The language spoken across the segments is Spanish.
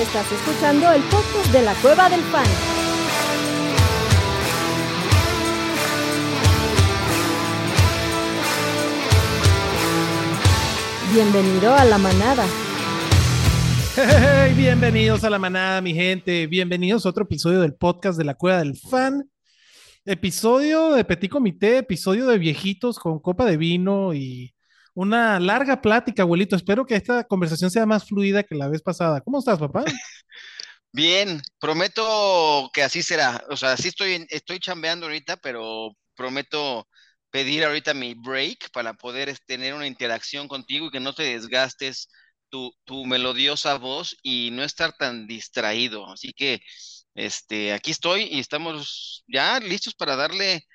Estás escuchando el podcast de la Cueva del Fan. Bienvenido a la manada. Hey, bienvenidos a la manada, mi gente. Bienvenidos a otro episodio del podcast de la Cueva del Fan. Episodio de Petit Comité, episodio de viejitos con copa de vino y una larga plática, abuelito. Espero que esta conversación sea más fluida que la vez pasada. ¿Cómo estás, papá? Bien, prometo que así será. O sea, sí estoy, estoy chambeando ahorita, pero prometo pedir ahorita mi break para poder este, tener una interacción contigo y que no te desgastes tu, melodiosa voz y no estar tan distraído. Así que este, aquí estoy y estamos ya listos para darle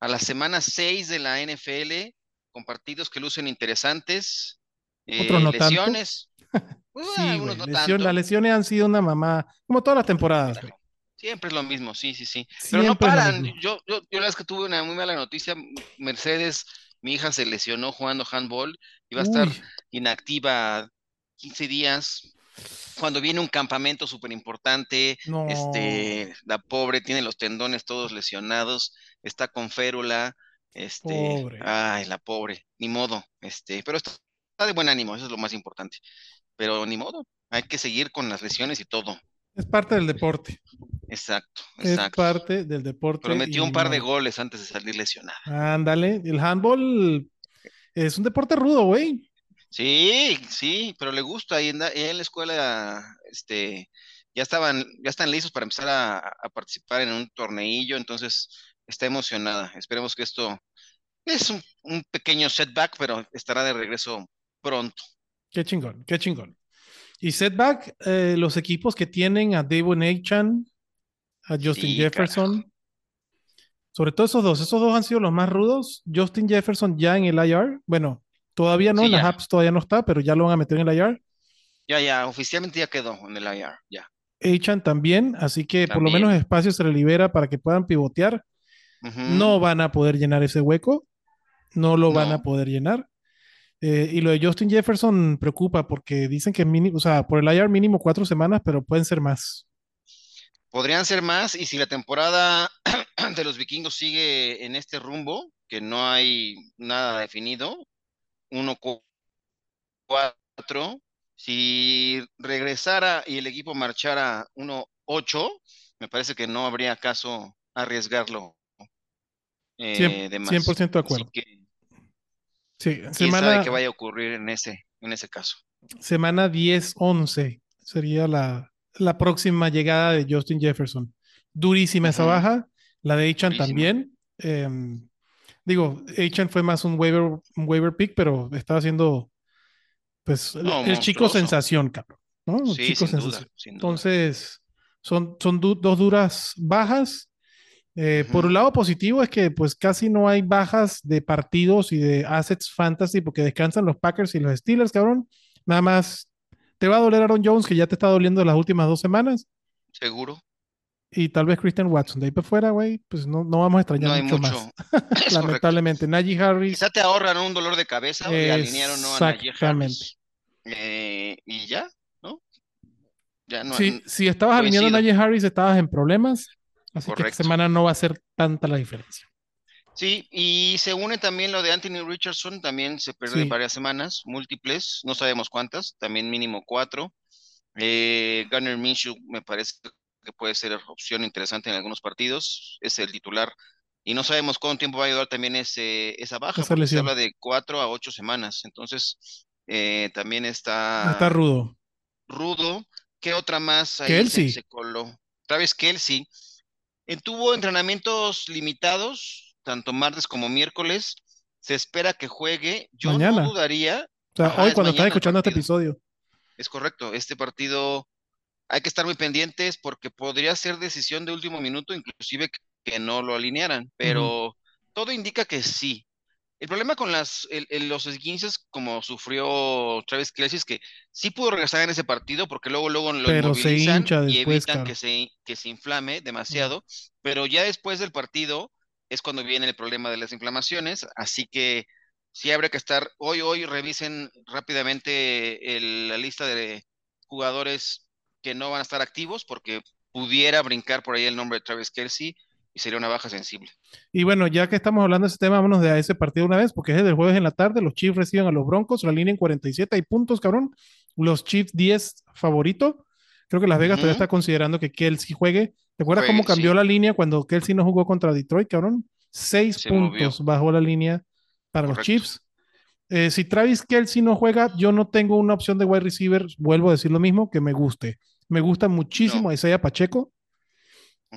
a la semana 6 de la NFL con partidos que lucen interesantes. Otro no eh, lesiones. Sí, algunos güey, no lesión- tanto. las lesiones han sido una mamá, como todas las temporadas. Siempre es lo mismo, sí, sí, sí. Pero no paran. Yo, yo, yo la vez que tuve una muy mala noticia, Mercedes, mi hija se lesionó jugando handball, iba a estar Uy, inactiva 15 días. Cuando viene un campamento súper importante, no. este, la pobre tiene los tendones todos lesionados, está con férula, este, Pobre. ay, la pobre, ni modo, este, pero está, está de buen ánimo, eso es lo más importante. Pero ni modo, hay que seguir con las lesiones y todo. Es parte del deporte. Exacto, Es exacto. parte del deporte. Prometió y un par de goles antes de salir lesionada. Ándale, el handball es un deporte rudo, güey. Sí, sí, pero le gusta. En, la- en la escuela, este, ya estaban, ya están listos para empezar a, a participar en un torneillo, entonces está emocionada. Esperemos que esto es un, un pequeño setback, pero estará de regreso pronto. Qué chingón, qué chingón. Y setback, eh, los equipos que tienen a Devon Achan, a Justin Sí, Jefferson, sobre todo esos dos, esos dos han sido los más rudos. Justin Jefferson ya en el IR, bueno, todavía no, Sí, en las apps todavía no está, pero ya lo van a meter en el IR. Ya, ya, oficialmente ya quedó en el IR, ya. Achan también, así que por lo menos espacio se le libera para que puedan pivotear. No van a poder llenar ese hueco, no lo van a poder llenar. Eh, y lo de Justin Jefferson preocupa porque dicen que mínimo, o sea, por el IR mínimo cuatro semanas, pero pueden ser más. Podrían ser más, y si la temporada de los vikingos sigue en este rumbo, que no hay nada definido, 1-4, si regresara y el equipo marchara 1-8, me parece que no habría caso arriesgarlo eh, Cien- de más. 100% de acuerdo. que Sí, semana, sabe qué vaya a ocurrir en ese, en ese caso. semana 10-11 sería la, la próxima llegada de Justin Jefferson. Durísima esa baja, la de Achan también. Em, digo, Achan fue más un waiver, un waiver pick, pero estaba haciendo pues el- No, el chico sensación, cabrón. ¿no? Sí, chico sin duda, sensación. sin duda. Entonces, son, son du- dos duras bajas. Eh, Por un lado positivo es que pues casi no hay bajas de partidos y de assets fantasy porque descansan los Packers y los Steelers, cabrón. Nada más te va a doler Aaron Jones que ya te está doliendo las últimas dos semanas Seguro. y tal vez Christian Watson. De ahí para fuera, güey, pues no, no vamos a extrañar No hay mucho, mucho. más. Lamentablemente, Najee Harris. Quizá te ahorran un dolor de cabeza y alinearon ¿no? a Najee. Harris. Eh, y ya, ¿no? Ya no Si, si estabas alineando a. Najee Harris, estabas en problemas. Así que esta semana no va a ser tanta la diferencia. Sí, y se une también lo de Anthony Richardson, también se pierde Sí. varias semanas, múltiples, no sabemos cuántas, también mínimo cuatro. Eh, Gunnar Minshew me parece que puede ser opción interesante en algunos partidos, es el titular. Y no sabemos cuánto tiempo va a ayudar también ese, esa baja, Esa se habla de cuatro a ocho semanas. Entonces, eh, también está Está rudo. rudo. ¿Qué otra más ahí Kelsey. se, se coló? Travis Kelsey. Tuvo entrenamientos limitados, tanto martes como miércoles. Se espera que juegue. Yo Mañana. no dudaría. O sea, Ajá, hoy es cuando estás escuchando este episodio. Es correcto. Este partido hay que estar muy pendientes porque podría ser decisión de último minuto, inclusive que, que no lo alinearan. Pero todo indica que sí. El problema con las, el- el- los esguinces, como sufrió Travis Kelce, es que sí pudo regresar en ese partido porque luego, luego lo Pero se y evitan claro. que se, que se inflame demasiado. Pero ya después del partido es cuando viene el problema de las inflamaciones. Así que sí habrá que estar, hoy, hoy revisen rápidamente el- la lista de jugadores que no van a estar activos porque pudiera brincar por ahí el nombre de Travis Kelsey y sería una baja sensible. Y bueno, ya que estamos hablando de ese tema, vámonos de a ese partido una vez, porque es el jueves en la tarde, los Chiefs reciben a los Broncos, la línea en 47, hay puntos, cabrón. Los Chiefs 10 favorito. Creo que Las Vegas todavía está considerando que Kelsey juegue. ¿Recuerdas Juegue, cómo cambió sí. la línea cuando Kelsey no jugó contra Detroit, cabrón? Seis Se movió. puntos bajó la línea para los. Chiefs. Eh, si Travis Kelsey no juega, yo no tengo una opción de wide receiver, vuelvo a decir lo mismo, que me guste. Me gusta muchísimo No. Isaiah Pacheco.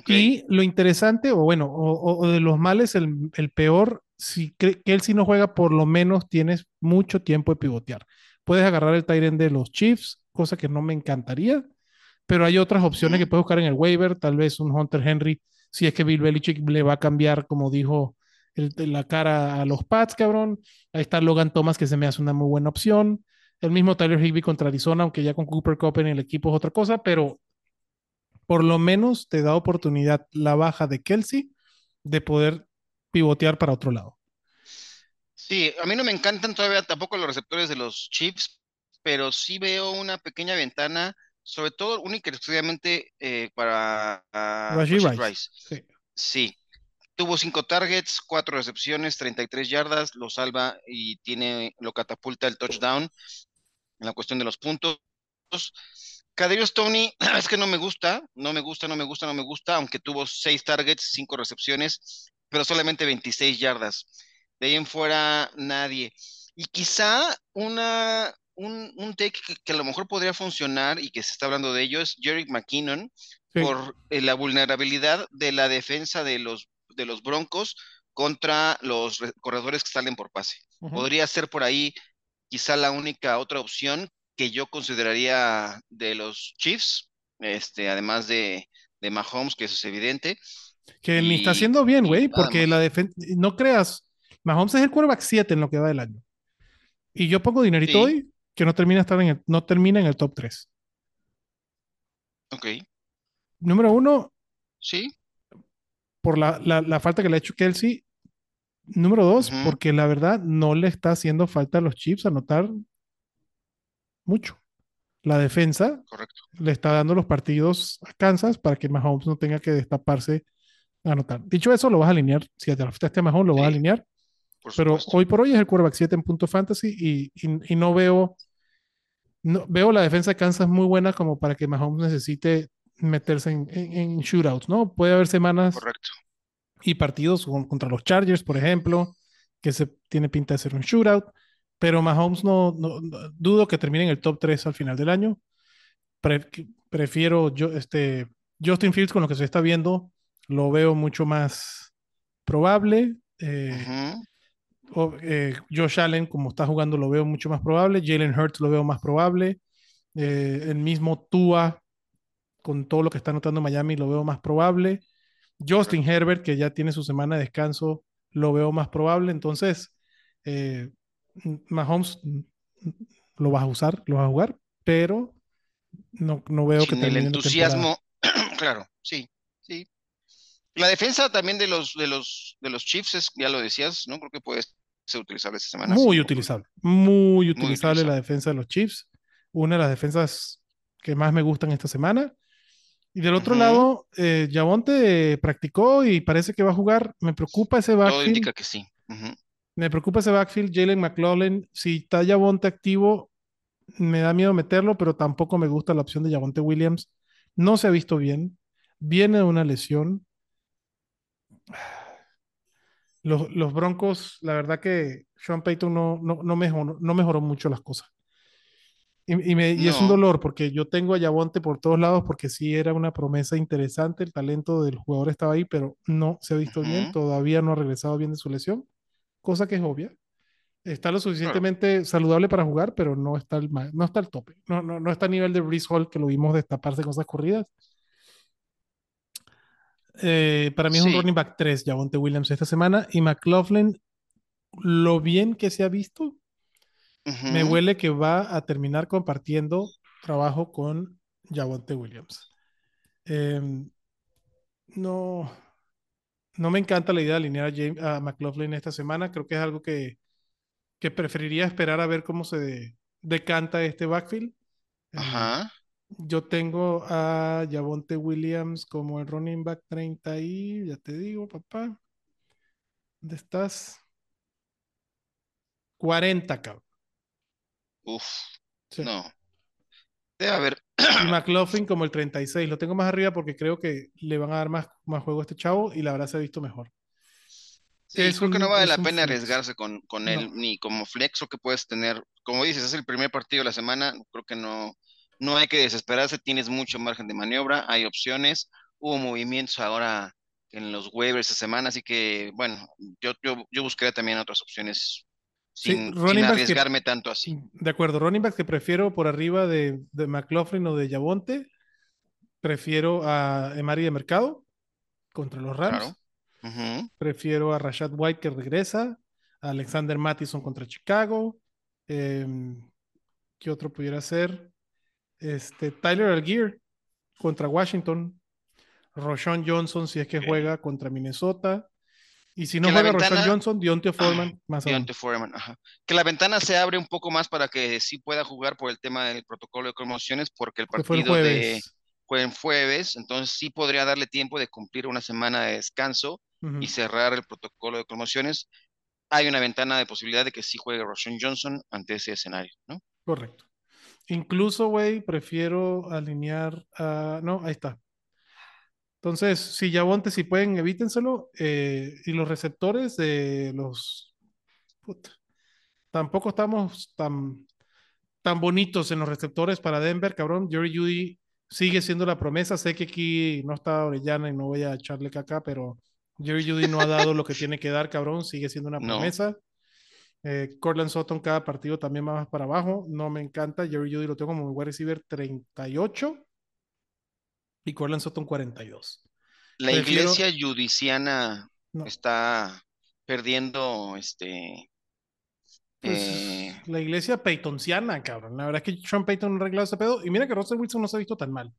Y lo interesante, o bueno, o, de los males, el, el peor, si cre- Kelsey no juega, por lo menos tienes mucho tiempo de pivotear. Puedes agarrar el end de los Chiefs, cosa que no me encantaría, pero hay otras opciones que puedes buscar en el waiver, tal vez un Hunter Henry, si es que Bill Belichick le va a cambiar, como dijo, el- la cara a los Pats, cabrón. Ahí está Logan Thomas, que se me hace una muy buena opción. El mismo Tyler Higbee contra Arizona, aunque ya con Cooper Cup en el equipo es otra cosa, pero por lo menos te da oportunidad la baja de Kelsey de poder pivotear para otro lado. Sí, a mí no me encantan todavía tampoco los receptores de los Chiefs, pero sí veo una pequeña ventana, sobre todo única y exclusivamente eh, para ah. Rice. Sí. Sí, tuvo cinco targets, cuatro recepciones, 33 yardas, lo salva y tiene, lo catapulta el touchdown en la cuestión de los puntos. Kadarius Tony, es que no me gusta, no me gusta, no me gusta, no me gusta, aunque tuvo seis targets, cinco recepciones, pero solamente 26 yardas. De ahí en fuera, nadie. Y quizá una, un, un take que, que a lo mejor podría funcionar y que se está hablando de ello es Jerick McKinnon Sí. por eh, la vulnerabilidad de la defensa de los, de los Broncos contra los re- corredores que salen por pase. Podría ser por ahí quizá la única otra opción que yo consideraría de los Chiefs, este, además de, de Mahomes, que eso es evidente. Que ni está Y- haciendo bien, y güey, porque la defensa, no creas, Mahomes es el quarterback 7 en lo que va del año. Y yo pongo dinerito Sí. hoy que no termina, estar en el, no termina en el top 3. Ok, Número uno, sí, por la, la- la falta que le ha hecho Kelsey. Número dos, porque la verdad no le está haciendo falta a los Chiefs anotar mucho. La defensa correcto. le está dando los partidos a Kansas para que Mahomes no tenga que destaparse a anotar. Dicho eso, lo vas a alinear. Si te afectaste a Mahomes, lo vas a Sí, alinear. Por Pero hoy por hoy es el quarterback 7 en punto fantasy y, y- y no veo no, veo la defensa de Kansas muy buena como para que Mahomes necesite meterse en, en- en shootouts, ¿no? Puede haber semanas Correcto. y partidos con- contra los Chargers, por ejemplo, que se tiene pinta de ser un shootout, pero Mahomes no, no- no- dudo que termine en el top 3 al final del año. Pre- prefiero yo, este, Justin Fields con lo que se está viendo, lo veo mucho más probable. Eh, o, eh, Josh Allen, como está jugando, lo veo mucho más probable. Jalen Hurts lo veo más probable. Eh, el mismo Tua, con todo lo que está anotando Miami, lo veo más probable. Justin Herbert, que ya tiene su semana de descanso, lo veo más probable. Entonces, Mahomes lo vas a usar, lo vas a jugar, pero no, no veo que Sin el la temporada. entusiasmo, claro, sí, sí. La defensa también de los, de los, de los Chiefs es, ya lo decías, ¿no? Creo que puede ser utilizable esta semana. Muy utilizable, muy utilizable utilizable. la defensa de los Chiefs. Una de las defensas que más me gustan esta semana. Y del otro Ujú. lado, eh, Javonte practicó y parece que va a jugar. Me preocupa ese Todo backfield. indica que sí. Ujú. Me preocupa ese backfield. Jalen McLaughlin, si está Javonte activo, me da miedo meterlo, pero tampoco me gusta la opción de Javonte Williams. No se ha visto bien. Viene de una lesión. Los, los Broncos, la verdad que Sean Payton no, no, no mejoró, no mejoró mucho las cosas. Y, y me- y es un dolor porque yo tengo a Yavonte por todos lados porque sí era una promesa interesante, el talento del jugador estaba ahí, pero no se ha visto bien, todavía no ha regresado bien de su lesión, cosa que es obvia. Está lo suficientemente saludable para jugar, pero no está al, no está al tope. No, no, no está a nivel de Breeze Hall que lo vimos destaparse con esas corridas. Eh, para mí es un running back 3, Javonte Williams esta semana. Y McLaughlin, lo bien que se ha visto, me huele que va a terminar compartiendo trabajo con Javonte Williams. Em, no, no me encanta la idea de alinear a, James- a McLaughlin esta semana. Creo que es algo que, que preferiría esperar a ver cómo se de- decanta este backfield. Em, Ajá. Yo tengo a Javonte Williams como el running back 30 y ya te digo, papá. ¿Dónde estás? 40, cabrón. Uf, Sí. no. Debe haber. Y McLaughlin como el 36. Lo tengo más arriba porque creo que le van a dar más, más juego a este chavo y la verdad se ha visto mejor. Sí, Es creo que no vale la pena flex. arriesgarse con, con él, ni como flex, o que puedes tener, como dices, es el primer partido de la semana, creo que no, no hay que desesperarse, tienes mucho margen de maniobra, hay opciones, hubo movimientos ahora en los waivers esta semana, así que, bueno, yo, yo, yo buscaría también otras opciones sin, que- arriesgarme tanto así. De acuerdo, running backs que prefiero por arriba de, de McLaughlin o de Javonte. Prefiero a Emari de Mercado contra los Rams. Claro. Prefiero a Rashad White que regresa. A Alexander Mattison contra Chicago. em, ¿qué otro pudiera ser? Este, Tyler Algier contra Washington. Roshan Johnson, si es que juega contra Minnesota. Y si no juega Roshan Johnson, Dionte Foreman, más. Deontay Foreman, ajá. Que la ventana se abre un poco más para que sí pueda jugar por el tema del protocolo de conmociones, porque el fue partido de jueves. fue en jueves, entonces sí podría darle tiempo de cumplir una semana de descanso y cerrar el protocolo de promociones. Hay una ventana de posibilidad de que sí juegue Roshan Johnson ante ese escenario, ¿no? Correcto. Incluso, güey, prefiero alinear a... No, ahí está. Entonces, si Yabonte, si pueden, evítenselo. eh, y los receptores de los... Puta. Tampoco estamos tan, tan bonitos en los receptores para Denver, cabrón. Jerry Judy sigue siendo la promesa. Sé que aquí no está Orellana y no voy a echarle caca, pero Jerry Judy no ha dado lo que tiene que dar, cabrón. Sigue siendo una No. promesa. Eh, Cortland Sutton cada partido también va más para abajo. No me encanta. Jerry Judy lo tengo como wide receiver 38 y Cortland Sutton 42. La Prefiero- iglesia judiciana No. está perdiendo este Pues, eh, la iglesia peytonciana, cabrón. La verdad es que Sean Payton no ha arreglado ese pedo. Y mira que Russell Wilson no se ha visto tan mal.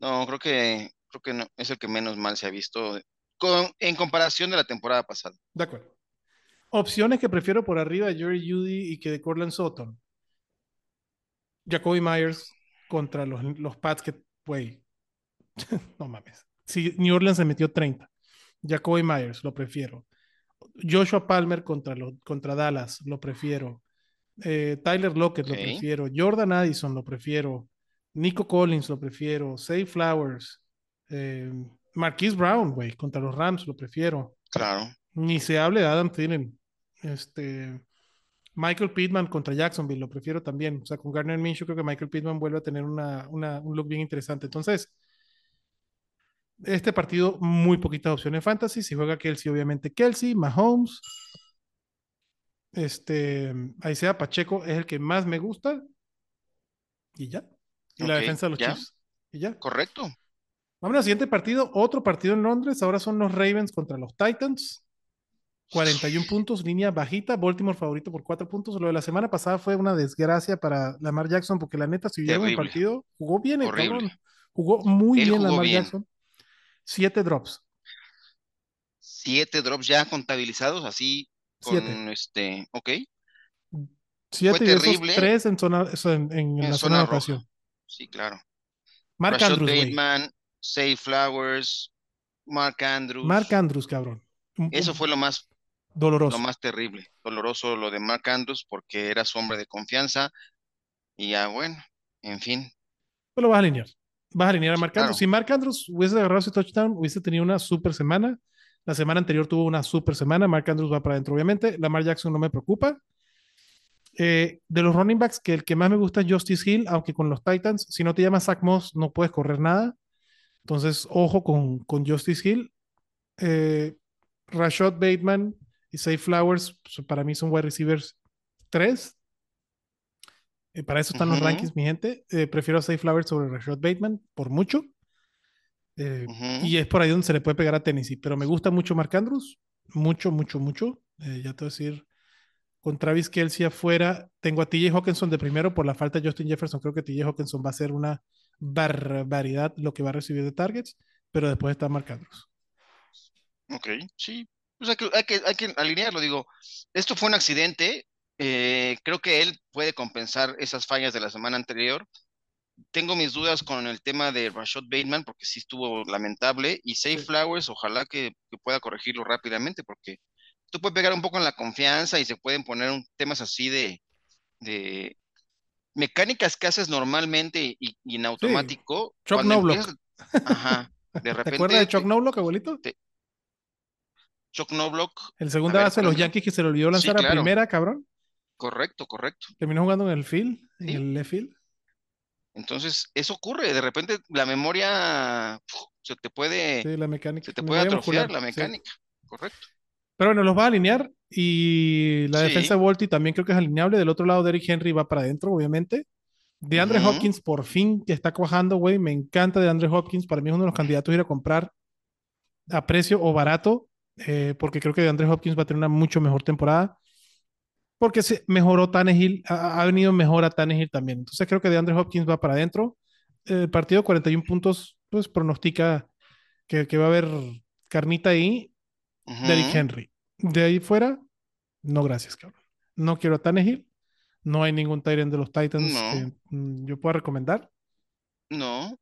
no, creo que creo que no, es el que menos mal se ha visto con, en comparación de la temporada pasada. De acuerdo. Opciones que prefiero por arriba de Jerry Judy y que de Cortland Sutton. Jacoby Myers contra los, los Pats que, güey, no mames. Si New Orleans se metió 30. Jacoby Myers, lo prefiero. Joshua Palmer contra, contra Dallas, lo prefiero. Eh, Tyler Lockett, lo prefiero. Jordan Addison, lo prefiero. Nico Collins, lo prefiero. Say Flowers. Eh, Marquise Brown, güey, contra los Rams, lo prefiero. Claro. Ni se hable de Adam Thielen. Este, Michael Pittman contra Jacksonville, lo prefiero también. O sea, con Garner Minshew creo que Michael Pittman vuelve a tener una, una- un look bien interesante. Entonces, este partido, muy poquitas opciones fantasy. Si juega Kelsey, obviamente Kelsey, Mahomes. Este, ahí sea Pacheco, es el que más me gusta. Y ya. Y la defensa de los ya. Chiefs. Y ya. Correcto. Vamos al siguiente partido. Otro partido en Londres. Ahora son los Ravens contra los Titans. 41 puntos, línea bajita. Baltimore favorito por 4 puntos. Lo de la semana pasada fue una desgracia para Lamar Jackson porque la neta, si vieron el partido, jugó bien el Horrible. cabrón. Jugó muy Él bien jugó Lamar bien. Jackson. 7 drops. Siete drops ya contabilizados, así con 7. este, ok, 7 y esos terrible. 3 en, zona, en, en en la zona de roja. Sí, claro. Mark Rashad Andrews. Bateman, Say Flowers, Mark Andrews. Mark Andrews, cabrón. Eso fue lo más, doloroso. lo más terrible, doloroso lo de Mark Andrews porque era su hombre de confianza y ya bueno, en fin, lo vas a alinear. Vas a alinear a Mark claro. Andrews. Si Mark Andrews hubiese agarrado ese touchdown, hubiese tenido una super semana. La semana anterior tuvo una super semana. Mark Andrews va para adentro, obviamente. Lamar Jackson no me preocupa. Eh, de los running backs, que el que más me gusta es Justice Hill, aunque con los Titans, si no te llamas Zach Moss, no puedes correr nada. Entonces, ojo con, con Justice Hill. Eh, Rashad Bateman y Say Flowers, pues, para mí son wide receivers 3. Eh, para eso están los rankings, mi gente. Eh, prefiero a Say Flowers sobre Rashad Bateman, por mucho. Eh. Y es por ahí donde se le puede pegar a Tennessee. Pero me gusta mucho Mark Andrews. Mucho, mucho, mucho. Ya te voy a decir, con Travis Kelsey afuera, tengo a TJ Hawkinson de primero por la falta de Justin Jefferson. Creo que TJ Hawkinson va a ser una barbaridad lo que va a recibir de targets. Pero después está Mark Andrews. Ok, sí. O sea, que hay que, hay que alinearlo, digo, esto fue un accidente, eh, creo que él puede compensar esas fallas de la semana anterior tengo mis dudas con el tema de Rashad Bateman porque sí estuvo lamentable y Safe Sí. Flowers ojalá que, que pueda corregirlo rápidamente porque tú puedes pegar un poco en la confianza y se pueden poner un- temas así de, de mecánicas que haces normalmente y, y en automático. Chuck cuando Knobloch. empiezas- ajá, de ¿Te repente acuerdas de Chuck te- Knobloch, abuelito? Chuck Knobloch, El segundo A base de los. Yankees que se le olvidó Sí, lanzar a claro. primera, cabrón. Correcto, correcto. Terminó jugando en el field, en Sí. el left field. Entonces, eso ocurre, de repente la memoria se te puede, Sí, la mecánica. se te puede atrofiar muscular, la sí. mecánica, correcto. Pero bueno, los va a alinear y la defensa de Volti también creo que es alineable. Del otro lado, Derrick Henry va para adentro, obviamente. De Andre. Hopkins, por fin, que está cuajando, güey. Me encanta de Andre Hopkins. Para mí es uno de los candidatos a ir a comprar a precio o barato, eh, porque creo que de Andre Hopkins va a tener una mucho mejor temporada. Porque se mejoró Tannehill, ha, ha venido mejor a Tannehill también. Entonces creo que de Andre Hopkins va para adentro. El partido 41 puntos, pues pronostica que, que va a haber carnita ahí. Ujú. Derrick Henry. De ahí fuera, no gracias, cabrón. No quiero a Tannehill. No hay ningún Tyrant de los Titans No. que mm, yo pueda recomendar. No,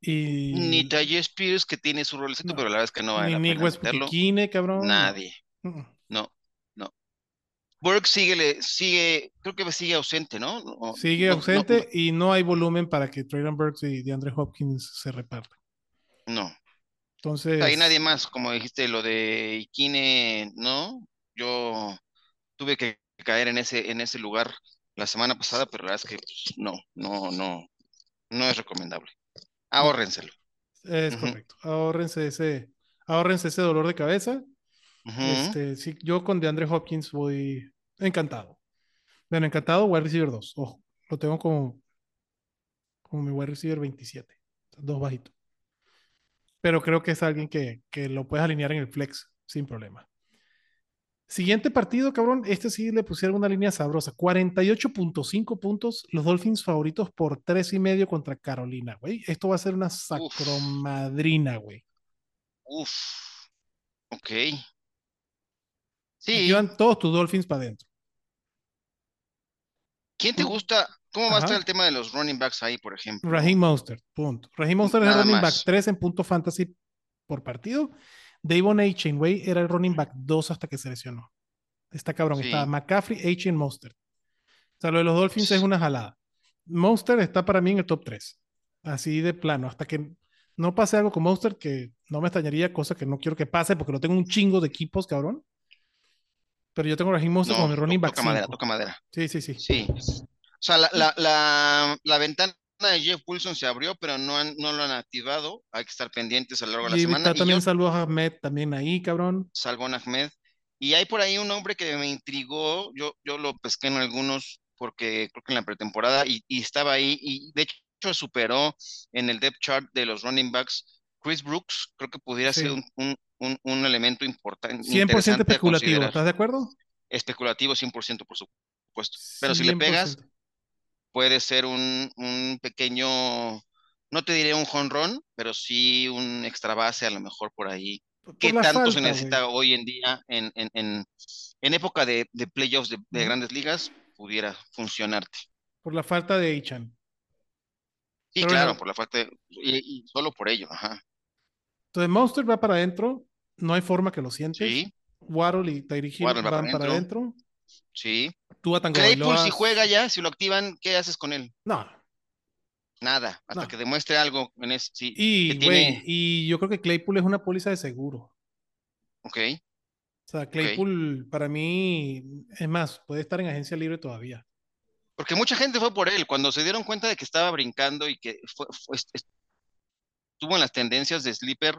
Y ni Talle Spears que tiene su rolecito, No. pero la verdad es que no vale ni pena Westbrook cabrón. Nadie, no. Burke sigue, sigue, creo que sigue ausente, ¿no? No, Sigue no, no, ausente y no hay volumen para que Traylon Burks y DeAndre Hopkins se repartan. No, Entonces, Ahí nadie más, como dijiste, lo de Iquine, ¿no? Yo tuve que caer en ese, en ese lugar la semana pasada, pero la verdad es que pues, no, no, no, no es recomendable. Ahórrenselo. es Ujú. correcto. Ahórrense ese, ahórrense ese dolor de cabeza. Este, sí, yo con DeAndre Hopkins voy encantado. Bueno, encantado, wide receiver 2. Ojo, lo tengo como, como mi wide receiver 27. Dos bajitos. Pero creo que es alguien que, que lo puedes alinear en el flex sin problema. Siguiente partido, cabrón. Este sí le pusieron una línea sabrosa. 48.5 puntos. Los Dolphins favoritos por tres y medio contra Carolina, güey. Esto va a ser una sacromadrina, güey. Uf. Ok. Sí. van todos tus Dolphins para adentro. ¿Quién te gusta? ¿Cómo va a estar el tema de los running backs ahí, por ejemplo? Raheem Mostert, punto. Raheem Mostert es el Nada running back más. 3 en punto fantasy por partido. Davon A. güey, era el running back 2 hasta que se lesionó. Está cabrón. Sí. Está McCaffrey, H. Mostert. O sea, lo de los Dolphins es una jalada. Mostert está para mí en el top 3. Así de plano. Hasta que no pase algo con Mostert, que no me extrañaría, cosa que no quiero que pase, porque lo tengo un chingo de equipos, cabrón. Pero yo tengo a Raheem Mostert No, como mi running back toca madera, 5. toca madera. Sí, sí, sí. Sí. O sea, la, la, la, la ventana de Jeff Wilson se abrió, pero no, han, no lo han activado. Hay que estar pendientes a lo largo de la Y semana. también saludos a Ahmed también ahí, cabrón. Salvón Ahmed. Y hay por ahí un hombre que me intrigó. Yo, yo lo pesqué en algunos porque creo que en la pretemporada y, y estaba ahí. Y de hecho superó en el depth chart de los running backs. Chris Brooks, creo que pudiera Sí. ser un, un, un, un elemento importante. 100% interesante a especulativo. ¿Estás de acuerdo? Especulativo 100%, por supuesto. Pero si le pegas, 100%. puede ser un, un pequeño, no te diré un jonrón, pero sí un extra base a lo mejor por ahí. Por ¿Qué tanto se necesita güey. hoy en día en, en, en, en época de, de playoffs de, grandes ligas? Pudiera funcionarte. Por la falta de Ichan. Sí, Pero claro, por la falta de- y, y solo por ello, ajá. Entonces, Monster va para adentro. No hay forma que lo sientes. Sí, Waddle y Tyreek Hill van para para adentro. sí. Tú Claypool si juega ya, si lo activan, ¿qué haces con él? No. Nada, hasta No. que demuestre algo en ese, sí, Y, que y yo creo que Claypool es una póliza de seguro. ok, O sea, Claypool para mí, es más, puede estar en agencia libre todavía. Porque mucha gente fue por él, cuando se dieron cuenta de que estaba brincando y que fue, estuvo en las tendencias de sleeper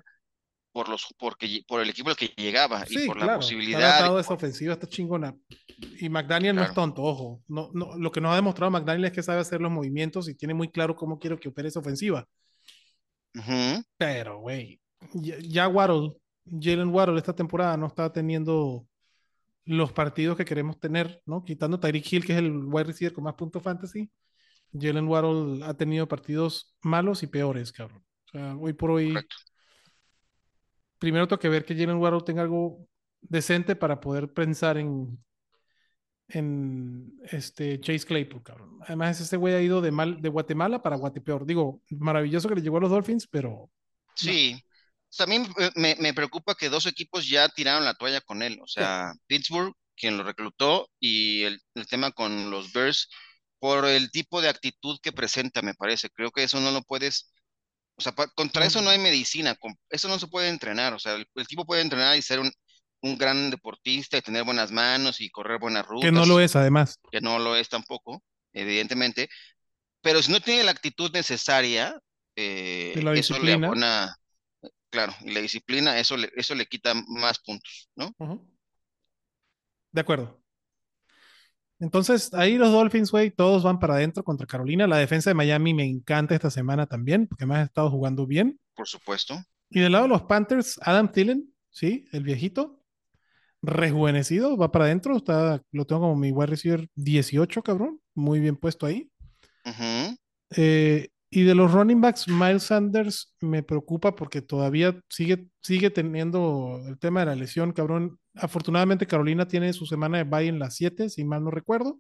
por los, porque, por el equipo al que llegaba y Sí, por la claro. Posibilidad. a esa ofensiva, está chingona. Y McDaniel no es tonto, ojo. No, no, lo que nos ha demostrado McDaniel es que sabe hacer los movimientos y tiene muy claro cómo quiere que opere esa ofensiva. Pero, güey, ya, ya Waddle, Jalen Waddle esta temporada no está teniendo los partidos que queremos tener, ¿no? Quitando Tyreek Hill, que es el wide receiver con más puntos fantasy. Jalen Waddle ha tenido partidos malos y peores, cabrón. Sea, hoy por hoy, correcto. primero tengo que ver que Jalen Waddle tenga algo decente para poder pensar en, en este Chase Claypool, cabrón. Además, este güey ha ido de mal de Guatemala para Guatepeor. Digo, maravilloso que le llegó a los Dolphins, pero Sí. También me, me preocupa que dos equipos ya tiraron la toalla con él. O sea, Pittsburgh, quien lo reclutó, y el, el tema con los Bears, por el tipo de actitud que presenta, me parece. Creo que eso no lo puedes. O sea, contra eso no hay medicina. Eso no se puede entrenar. O sea, el, el tipo puede entrenar y ser un, un gran deportista y tener buenas manos y correr buenas rutas. que no lo es, además. que no lo es tampoco, evidentemente, pero si no tiene la actitud necesaria, eh, la eso le abona, claro, y la disciplina, eso le, eso le quita más puntos, ¿no? De acuerdo. Entonces, ahí los Dolphins, güey, todos van para adentro contra Carolina. La defensa de Miami me encanta esta semana también, porque me ha estado jugando bien. Por supuesto. Y del lado de los Panthers, Adam Thielen, sí, el viejito, rejuvenecido, va para adentro. Está, lo tengo como mi wide receiver 18, cabrón. Muy bien puesto ahí. Ujú, Eh, y de los running backs, Miles Sanders me preocupa porque todavía sigue, sigue teniendo el tema de la lesión, cabrón. Afortunadamente, Carolina tiene su semana de bye en las 7, si mal no recuerdo.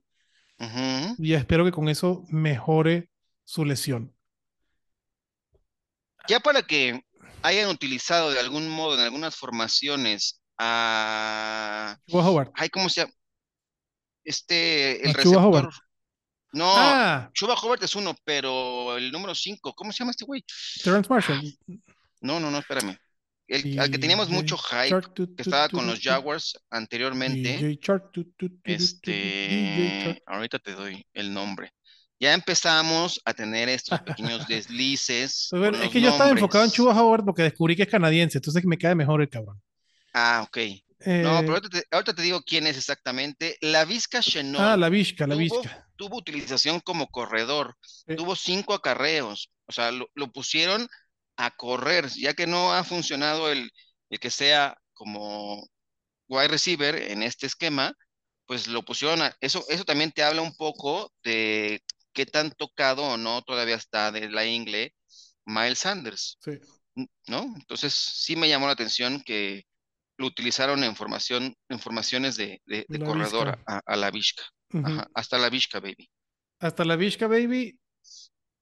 Y espero que con eso mejore su lesión. Ya para que hayan utilizado de algún modo en algunas formaciones a... Howard. Ay, ¿cómo se llama? Este, el Chuba Howard. No, Ah, Chuba Hobart es uno, pero el número 5, ¿cómo se llama este güey? Terrence Marshall. No, no, no, espérame. El, al que teníamos mucho hype, tu, que estaba tu, con los. Jaguars anteriormente. Este, ahorita te doy el nombre. Ya empezamos a tener estos pequeños deslices. Pues bueno, con es que yo estaba enfocado en. Chuba Howard porque descubrí que es canadiense, entonces me cae mejor el cabrón. Ah, ok. No, Eh, pero ahorita te, ahorita te digo quién es exactamente. La Vizca Chenol ah, la Vizca, la tuvo, Vizca. tuvo utilización como corredor. Tuvo cinco acarreos. O sea, lo, lo pusieron a correr, ya que no ha funcionado el, el que sea como wide receiver en este esquema, pues lo pusieron a, eso, eso también te habla un poco de qué tan tocado o no todavía está de la ingle Miles Sanders, Sí. ¿no? Entonces sí me llamó la atención que lo utilizaron en formación, en formaciones de, de, de corredor a, a la Vizca. Hasta la Vizca, baby. Hasta la Vizca, baby.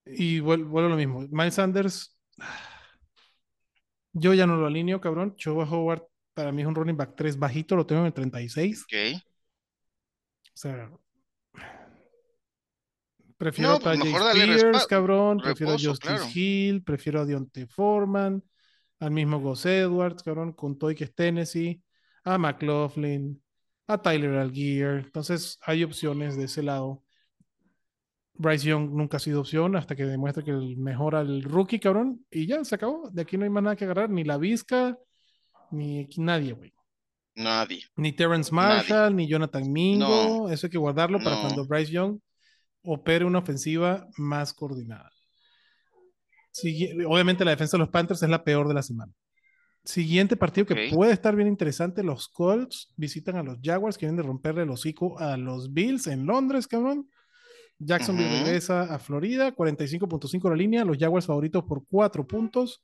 Y vuel- vuelvo a lo mismo. Miles Sanders. Yo ya no lo alineo, cabrón. Chuba Howard para mí es un running back 3 bajito, lo tengo en el 36. Ok. O sea, prefiero No, pues a dale Spears, cabrón. Prefiero a Justice claro. Hill, prefiero a Deontay Foreman, al mismo Gus Edwards, cabrón, con Toy que es Tennessee, a McLaughlin, a Tyler Algier. Entonces, hay opciones de ese lado. Bryce Young nunca ha sido opción hasta que demuestre que el- mejora el rookie, cabrón. Y ya, se acabó. De aquí no hay más nada que agarrar. Ni la Vizca, ni nadie, güey. Nadie. Ni Terrence Nadie. Marshall, ni Jonathan Mingo. Eso hay que guardarlo para cuando Bryce Young opere una ofensiva más coordinada. Obviamente la defensa de los Panthers es la peor de la semana. Siguiente partido que puede estar bien interesante, los Colts visitan a los Jaguars, quieren de romperle el hocico a los Bills en Londres, cabrón. Jacksonville regresa a Florida, 45.5 la línea, los Jaguars favoritos por 4 puntos.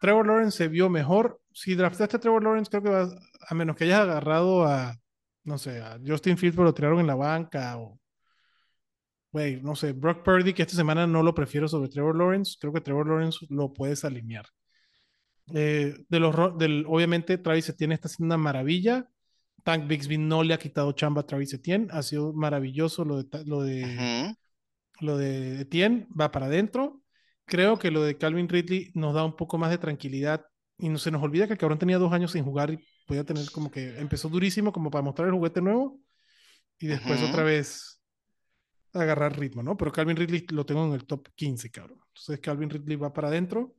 Trevor Lawrence se vio mejor. Si draftaste a Trevor Lawrence, creo que vas, a menos que hayas agarrado a, no sé, a Justin Fields, pero lo tiraron en la banca o, güey, no sé, Brock Purdy, que esta semana no lo prefiero sobre Trevor Lawrence. Creo que Trevor Lawrence lo puedes alinear. Eh, de los, del, obviamente, Travis Etienne está haciendo una maravilla. Tank Bixby no le ha quitado chamba a Travis Etienne. Ha sido maravilloso lo de, lo de, lo de Etienne. Va para adentro. Creo que lo de Calvin Ridley nos da un poco más de tranquilidad. Y no se nos olvida que el cabrón tenía dos años sin jugar y podía tener como que empezó durísimo como para mostrar el juguete nuevo. Y después Ujú. otra vez agarrar ritmo, ¿no? Pero Calvin Ridley lo tengo en el top 15, cabrón. Entonces Calvin Ridley va para adentro.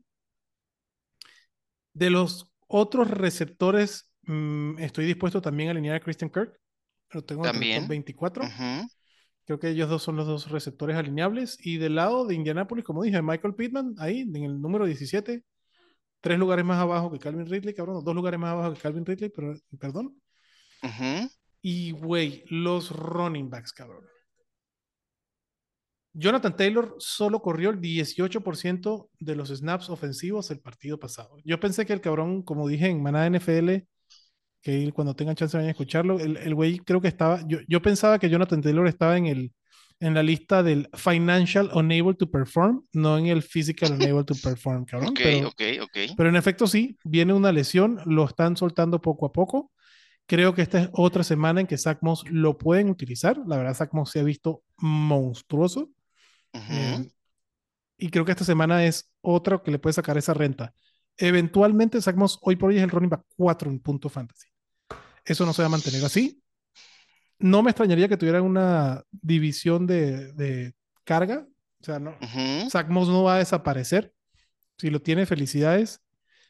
De los otros receptores, mm, estoy dispuesto también a alinear a Christian Kirk. Lo tengo en el También. top 24. Ujú. Creo que ellos dos son los dos receptores alineables. Y del lado de Indianapolis, como dije, Michael Pittman, ahí en el número 17, tres lugares más abajo que Calvin Ridley, cabrón, dos lugares más abajo que Calvin Ridley, pero, perdón. Y, güey, los running backs, cabrón. Jonathan Taylor solo corrió el 18% de los snaps ofensivos el partido pasado. Yo pensé que el cabrón, como dije en Manada NFL, que cuando tengan chance vayan a escucharlo. El, güey creo que estaba, yo, yo pensaba que Jonathan Taylor estaba en el en la lista del financial unable to perform, no en el physical unable to perform, cabrón. Ok, pero, ok, ok. pero en efecto sí, viene una lesión, lo están soltando poco a poco. Creo que esta es otra semana en que Zach Moss lo pueden utilizar. La verdad, Zach Moss se ha visto monstruoso. Eh, y creo que esta semana es otra que le puede sacar esa renta. Eventualmente, Zach Moss hoy por hoy es el running back 4 en punto fantasy. Eso no se va a mantener así. No me extrañaría que tuviera una división de, de carga. O sea, no. Zach Moss no va a desaparecer. Si lo tiene, felicidades,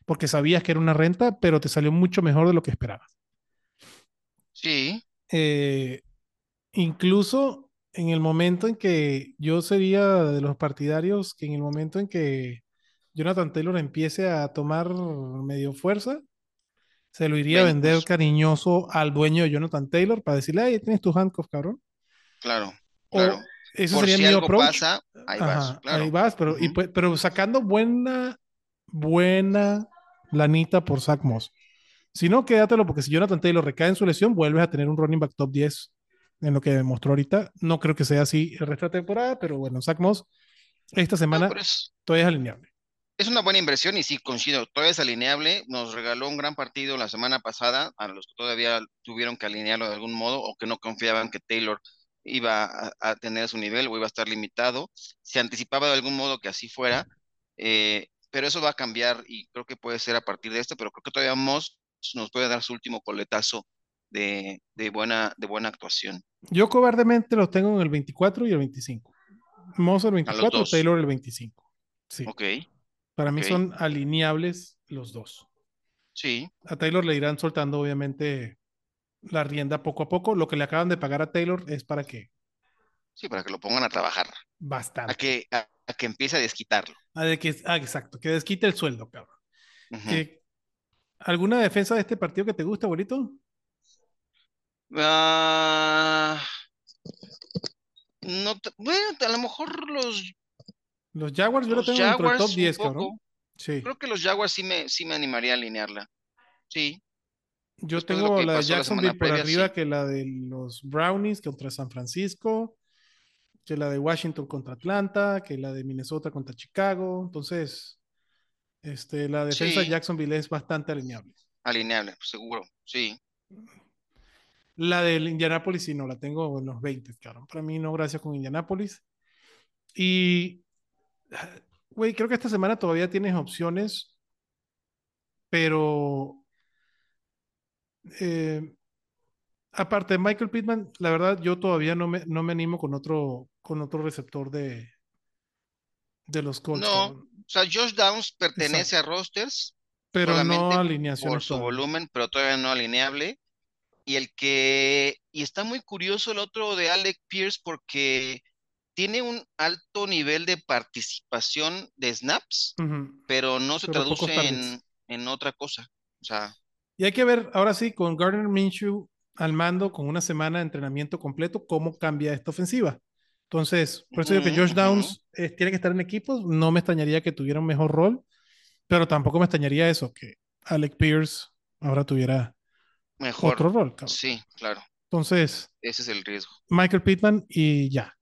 porque sabías que era una renta, pero te salió mucho mejor de lo que esperabas. Sí, Eh, incluso en el momento en que yo sería de los partidarios que en el momento en que Jonathan Taylor empiece a tomar medio fuerza, se lo iría a Ven, vender cariñoso al dueño de Jonathan Taylor para decirle, ay, tienes tu handcuff, cabrón. claro, O claro. ese Por sería si mi algo approach. pasa, ahí vas, claro. ahí vas, pero, y pues- pero sacando buena, buena lanita por Zach Moss. Si no, quédatelo, porque si Jonathan Taylor recae en su lesión, vuelves a tener un running back top 10 en lo que demostró ahorita. No creo que sea así el resto de la temporada, pero bueno, Zach Moss esta semana es, todavía es alineable. es una buena inversión y sí, coincido, todavía es alineable. Nos regaló un gran partido la semana pasada a los que todavía tuvieron que alinearlo de algún modo o que no confiaban que Taylor iba a, a tener su nivel o iba a estar limitado. Se anticipaba de algún modo que así fuera, eh, pero eso va a cambiar y creo que puede ser a partir de esto, pero creo que todavía Moss nos puede dar su último coletazo de, de buena, de buena actuación. Yo cobardemente los tengo en el 24 y el 25. Moss el 24, dos. Taylor el 25. Sí, Ok, para mí son alineables los dos. sí, A Taylor le irán soltando, obviamente, la rienda poco a poco. Lo que le acaban de pagar a Taylor es para que sí, para que lo pongan a trabajar, bastante. a que, a, a que empiece a desquitarlo. De que, ah, exacto, que desquite el sueldo, cabrón. ¿Alguna defensa de este partido que te guste, abuelito? Ah, no, bueno, a lo mejor los, Los Jaguars yo lo tengo dentro del Jaguars top un 10, poco. cabrón. Sí. Creo que los Jaguars sí me, sí me animaría a alinearla. Sí, Yo después tengo la de Jacksonville por previa, arriba sí. que la de los Brownies contra San Francisco, que la de Washington contra Atlanta, que la de Minnesota contra Chicago. Entonces, este, la defensa de. Jacksonville es bastante alineable. alineable, seguro. Sí, La del Indianapolis sí no la tengo en los 20, cabrón. Para mí no, gracias con Indianapolis. Y, güey, creo que esta semana todavía tienes opciones, pero eh, aparte de Michael Pittman, la verdad yo todavía no me, no me animo con otro, con otro receptor de, de los Colts, No, o sea, Josh Downs pertenece a rosters Pero no alineaciones por su volumen, pero todavía no alineable. Y el que, y está muy curioso el otro de Alec Pierce porque tiene un alto nivel de participación de snaps, Ujú. pero no se Pero traduce en, en otra cosa. O sea, Y hay que ver ahora sí con Gardner Minshew al mando con una semana de entrenamiento completo cómo cambia esta ofensiva. Entonces, por eso digo que Josh. Downs eh, tiene que estar en equipos. No me extrañaría que tuviera un mejor rol, pero tampoco me extrañaría eso, que Alec Pierce ahora tuviera mejor. otro rol. cabrón. Sí, claro, Entonces, ese es el riesgo. Michael Pittman y ya.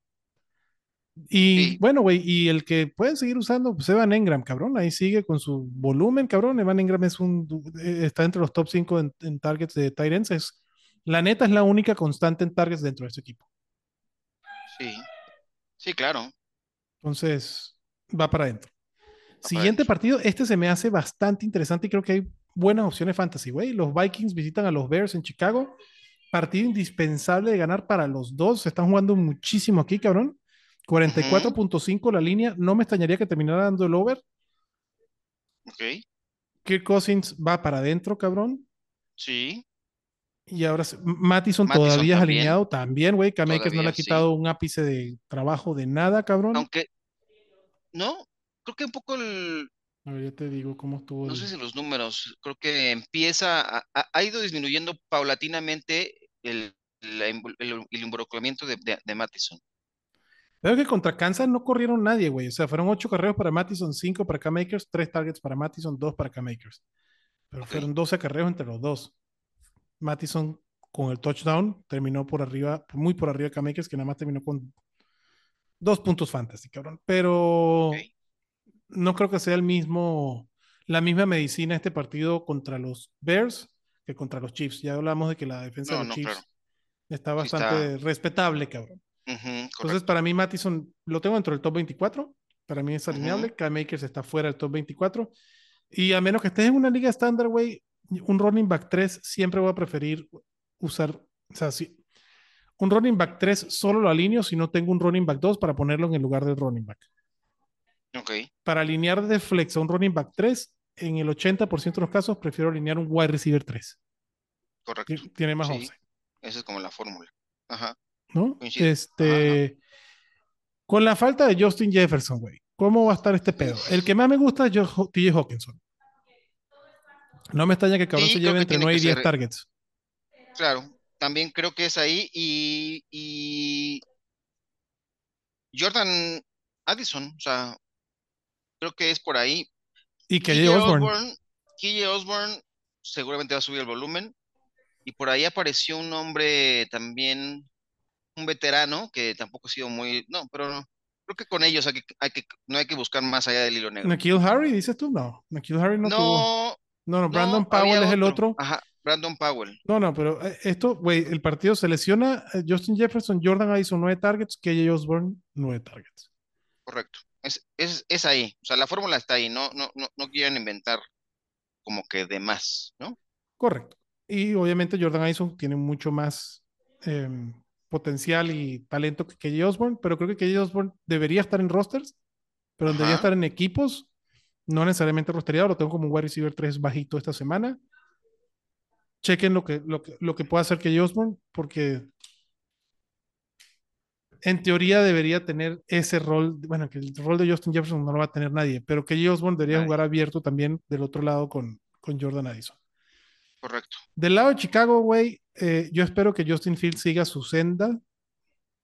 Y Sí. bueno, güey, y el que pueden seguir usando, pues Evan Engram, cabrón, ahí sigue con su volumen, cabrón. Evan Engram es un, está entre los top 5 en, en targets de ends. Es, la neta es la única constante en targets dentro de este equipo. Sí, sí, claro. Entonces, va para adentro. Siguiente partido, este se me hace bastante interesante y creo que hay buenas opciones fantasy, güey. Los Vikings visitan a los Bears en Chicago. Partido indispensable de ganar para los dos. Se están jugando muchísimo aquí, cabrón. 44.5 la línea. No me extrañaría que terminara dando el over. Ok, Kirk Cousins va para adentro, cabrón. sí, Y ahora Mattison Mattison todavía es alineado también, güey. K. Makers no le ha quitado un ápice de trabajo de nada, cabrón. aunque, no, creo que un poco el, A ver, ya te digo cómo estuvo. no el- sé si los números, creo que empieza, a- a- ha ido disminuyendo paulatinamente el, el, el involucramiento de, de, de Mattison. Veo que contra Kansas no corrieron nadie, güey. O sea, fueron ocho carreos para Mattison, cinco para K-Makers, tres targets para Mattison, dos para K-Makers. Pero fueron 12 carreos entre los dos. Mattison con el touchdown terminó por arriba, muy por arriba de Cam Akers, que nada más terminó con dos puntos fantasy, cabrón. Pero. No creo que sea el mismo, la misma medicina este partido contra los Bears que contra los Chiefs. Ya hablamos de que la defensa No, de los no, Chiefs claro. está Sí bastante está- respetable, cabrón. Entonces, para mí, Mattison lo tengo dentro del top 24. Para mí es alineable. Ujú. Cam Akers está fuera del top 24. Y a menos que estés en una liga estándar, güey, un running back 3 siempre voy a preferir usar. O sea, si un running back 3 solo lo alineo si no tengo un running back 2 para ponerlo en el lugar del running back. Ok, Para alinear de flex a un running back 3, en el 80% de los casos prefiero alinear un wide receiver 3. correcto. Tiene más Sí. upside, Esa es como la fórmula. Ajá. ¿no? Este. Con la falta de Justin Jefferson, güey, ¿cómo va a estar este pedo? El que más me gusta es TJ Hawkinson. No me extraña que el cabrón Sí, se lleve entre tiene 9 y que 10 ser- targets. Claro, también creo que es ahí. Y, y Jordan Addison, o sea, creo que es por ahí. Y KJ Osborne. Osborne, KJ Osborne seguramente va a subir el volumen. Y por ahí apareció un hombre también, un veterano, que tampoco ha sido muy, no, pero no, creo que con ellos hay que, hay que, no hay que buscar más allá del hilo negro. Nikhil Harry, dices tú? No, Nikhil Harry no, tuvo. No, No, no, Brandon no, Powell es el otro. Ajá, Brandon Powell. No, no, pero eh, esto, güey, el partido se lesiona eh, Justin Jefferson, Jordan Addison 9 targets, KJ Osborne 9 targets. Correcto. Es, es, es ahí. O sea, la fórmula está ahí. No, no, no, no quieren inventar como que de más, ¿no? Correcto. Y obviamente Jordan Addison tiene mucho más eh, potencial y talento que KJ Osborne, pero creo que KJ Osborne debería estar en rosters, pero Ajá. debería estar en equipos, no necesariamente rostereado, lo tengo como un wide receiver 3 bajito esta semana. Chequen lo que, lo que, lo que puede hacer KJ Osborne, porque en teoría debería tener ese rol, bueno, que el rol de Justin Jefferson no lo va a tener nadie, pero KJ Osborne debería Nadie. jugar abierto también del otro lado con, con Jordan Addison. Correcto. Del lado de Chicago, güey, eh, yo espero que Justin Fields siga su senda